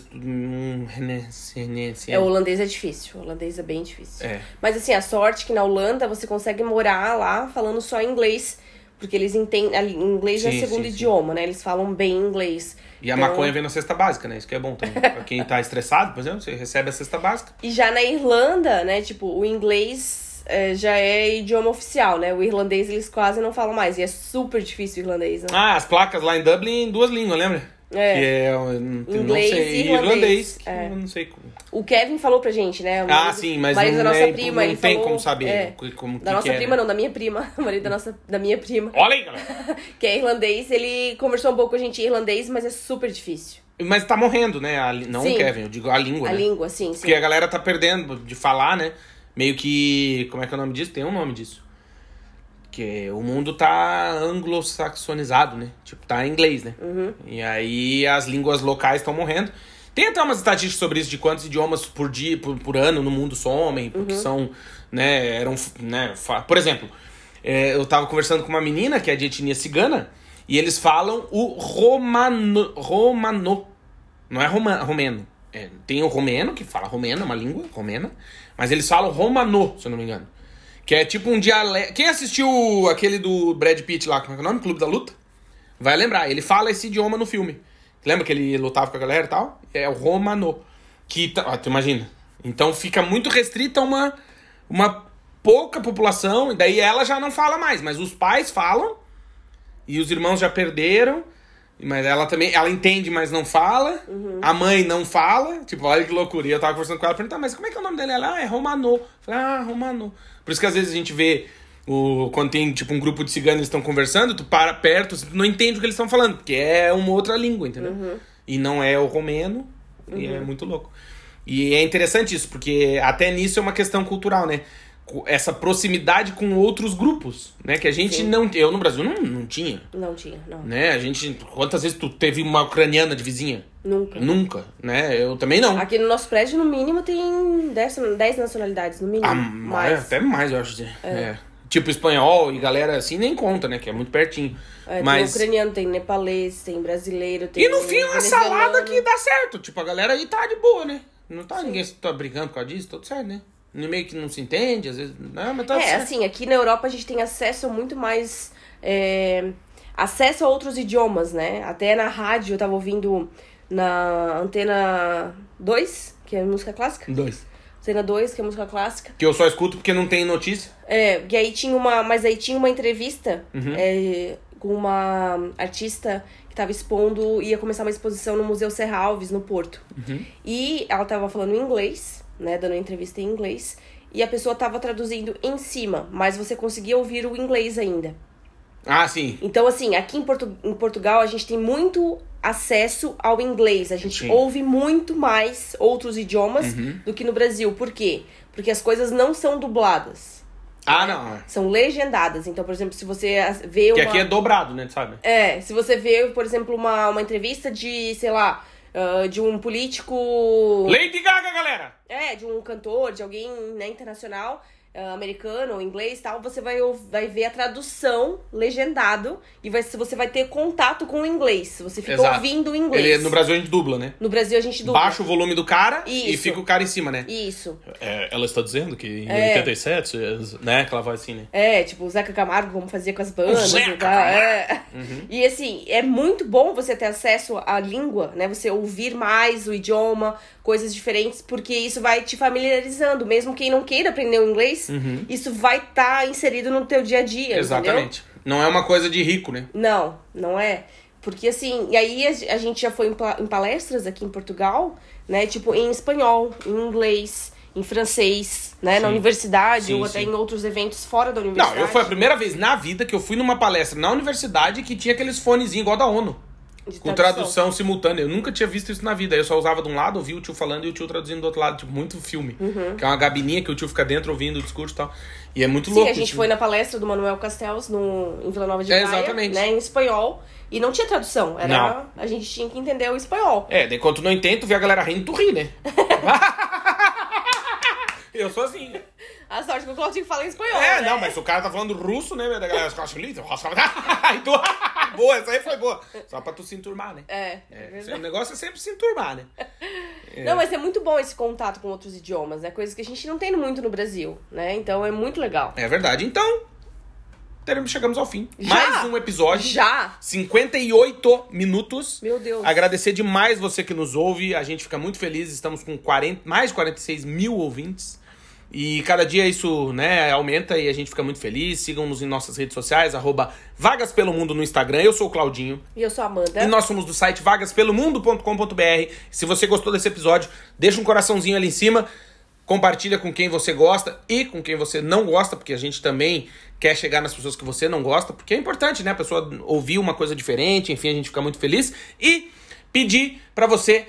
É, o holandês é difícil. O holandês é bem difícil. É. Mas assim, a sorte é que na Holanda você consegue morar lá falando só inglês. Porque eles entendem. a Inglês é Sim, o segundo sim, sim. idioma, né? Eles falam bem inglês. E a Então- maconha vem na cesta básica, né? Isso que é bom também. [laughs] pra quem tá estressado, por exemplo, você recebe a cesta básica. E já na Irlanda, né? Tipo, o inglês é, já é idioma oficial, né? O irlandês eles quase não falam mais. E é super difícil o irlandês, né? Ah, as placas lá em Dublin em duas línguas, lembra? É. Que é, não, Inglês não sei, irlandês. que É. não sei como. O Kevin falou pra gente, né? O Ah, marido- sim, mas marido não, da nossa é, prima, não ele tem falou- como saber é, co- como da nossa é, prima, né? não, da minha prima. [laughs] O marido da, nossa, da minha prima, Olha aí, galera. [laughs] que é irlandês, ele conversou um pouco com a gente em irlandês, mas é super difícil. Mas tá morrendo, né? A não Sim. o Kevin, eu digo a língua, A né? língua, sim, sim. Porque a galera tá perdendo de falar, né? Meio que. Como é que é o nome disso? Tem um nome disso. Que o mundo tá anglo-saxonizado, né? Tipo, tá em inglês, né? Uhum. E aí as línguas locais estão morrendo. Tem até umas estatísticas sobre isso, de quantos idiomas por dia, por, por ano no mundo somem, porque Uhum. são, né, eram, né, por exemplo, é, eu tava conversando com uma menina que é de etnia cigana, e eles falam o romano, romano, não é roma, romeno, É, tem o romeno, que fala romeno, é uma língua romena, mas eles falam romano, se eu não me engano, que é tipo um dialeto, quem assistiu aquele do Brad Pitt lá, como é que é o nome? Clube da Luta? Vai lembrar, ele fala esse idioma no filme. Lembra que ele lutava com a galera e tal? É o romano. Que, tá- ó, tu imagina. Então fica muito restrita a uma, uma pouca população, e daí ela já não fala mais, mas os pais falam, e os irmãos já perderam, mas ela também, ela entende, mas não fala. A mãe não fala. Tipo, olha que loucura. E eu tava conversando com ela, perguntando, mas como é que é o nome dele? Ela, ah, é Romano. Falei, ah, Romano. Por isso que às vezes a gente vê o, quando tem tipo um grupo de ciganos eles estão conversando, tu para perto, tu não entende o que eles estão falando, porque é uma outra língua, entendeu? E não é o romeno, e é muito louco. E é interessante isso, porque até nisso é uma questão cultural, né? Essa proximidade com outros grupos, né? Que a gente Sim. não. Eu no Brasil não, não tinha. Não tinha, não. Né? A gente. Quantas vezes tu teve uma ucraniana de vizinha? Nunca. Nunca, né? Eu também não. Aqui no nosso prédio, no mínimo, tem 10, 10 nacionalidades, no mínimo. Ah, mais. Até mais, eu acho. É. Tipo espanhol e galera assim nem conta, né? Que é muito pertinho. É, Mas. Tem ucraniano, tem nepalês, tem brasileiro, tem. E no fim, uma salada que dá certo. Tipo, a galera aí tá de boa, né? Não tá ninguém tá brigando por causa disso, tudo certo, né? No meio que não se entende, às vezes. Não, mas tá É, certo. assim, aqui na Europa a gente tem acesso a muito mais. é, acesso a outros idiomas, né? Até na rádio eu tava ouvindo na antena 2, que é música clássica. Dois. Antena 2, que é música clássica. Que eu só escuto porque não tem notícia. É, e aí tinha uma. Mas aí tinha uma entrevista Uhum. é, com uma artista que tava expondo, ia começar uma exposição no Museu Serra Alves, no Porto. Uhum. E ela tava falando em inglês, né? Dando uma entrevista em inglês. E a pessoa tava traduzindo em cima, mas você conseguia ouvir o inglês ainda. Ah, sim. Então, assim, aqui em, Portu em Portugal a gente tem muito acesso ao inglês. A gente Sim. ouve muito mais outros idiomas Uhum. do que no Brasil. Por quê? Porque as coisas não são dubladas. Ah, não. São legendadas. Então, por exemplo, se você vê Que uma... aqui é dobrado, né? Sabe? É, se você vê, por exemplo, uma, uma entrevista de, sei lá, ah, de um político... Lady Gaga, galera! É, de um cantor, de alguém né, internacional, ah, americano ou inglês e tal, você vai, vai ver a tradução legendado e vai, você vai ter contato com o inglês. Você fica Exato. ouvindo o inglês. Ele, no Brasil a gente dubla, né? No Brasil a gente dubla. Baixa o volume do cara e Isso. fica o cara em cima, né? Isso. É, ela está dizendo que em É. 87, né? Aquela voz assim, né? É, tipo o Zeca Camargo, como fazia com as bandas Zeca e tal. É. E assim, é muito bom você ter acesso à língua, né? Você ouvir mais o idioma, coisas diferentes, porque isso vai te familiarizando. Mesmo quem não queira aprender o inglês, isso vai estar inserido no teu dia a dia. entendeu? Exatamente. Não é uma coisa de rico, né? Não, não é. Porque assim, e aí a gente já foi em pa- em palestras aqui em Portugal, né? Tipo, em espanhol, em inglês, em francês, né? Na Sim. universidade, Sim, ou até sim. em outros eventos fora da Não, universidade. eu foi a primeira vez na vida que eu fui numa palestra na universidade que tinha aqueles fonezinhos igual da ONU. De Com tradução simultânea. Eu nunca tinha visto isso na vida. Eu só usava de um lado, ouvia o tio falando e o tio traduzindo do outro lado. Tipo, muito filme. Uhum. Que é uma gabininha que o tio fica dentro ouvindo o discurso e tal. E é muito Sim, louco. a gente isso. foi na palestra do Manuel Castells no, em Vila Nova de É, exatamente. né, em espanhol. E não tinha tradução. Era, Não. A gente tinha que entender o espanhol. É, daí quando tu não entende, tu vê a galera rindo, tu ri, né? [laughs] eu sou assim. A sorte que o Claudinho fala em espanhol. É, né? não, mas o cara tá falando russo, né, da galera? [laughs] Tu... [laughs] boa, essa aí foi boa. Só pra tu se enturmar, né? É, é É, o negócio é sempre se enturmar, né? [laughs] Não, mas é muito bom esse contato com outros idiomas, né? Coisas que a gente não tem muito no Brasil, né? Então é muito legal. É verdade. Então, teremos, chegamos ao fim. Já? Mais um episódio. Já? 58 minutos. Meu Deus. Agradecer demais você que nos ouve. A gente fica muito feliz. Estamos com 40, mais de 46 mil ouvintes. E cada dia isso né, aumenta e a gente fica muito feliz. Sigam-nos em nossas redes sociais, arroba Vagas Pelo Mundo no Instagram. Eu sou o Claudinho. E eu sou a Amanda. E nós somos do site vagaspelomundo.com.br. Se você gostou desse episódio, deixa um coraçãozinho ali em cima. Compartilha com quem você gosta e com quem você não gosta, porque a gente também quer chegar nas pessoas que você não gosta, porque é importante, né? A pessoa ouvir uma coisa diferente, enfim, a gente fica muito feliz. E pedir para você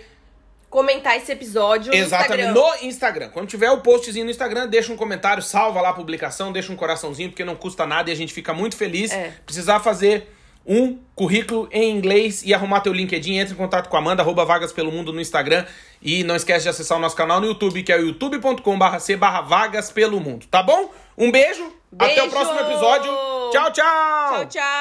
Comentar esse episódio no Exatamente, Instagram. no Instagram. Quando tiver o postzinho no Instagram, deixa um comentário, salva lá a publicação, deixa um coraçãozinho, porque não custa nada e a gente fica muito feliz. É. Precisar fazer um currículo em inglês e arrumar teu LinkedIn, entre em contato com a Amanda, arroba Vagas Pelo Mundo no Instagram. E não esquece de acessar o nosso canal no YouTube, que é o youtube.com c barra Vagas Pelo Mundo, tá bom? Um beijo, até o Beijo! próximo episódio. Tchau, tchau! Tchau, tchau.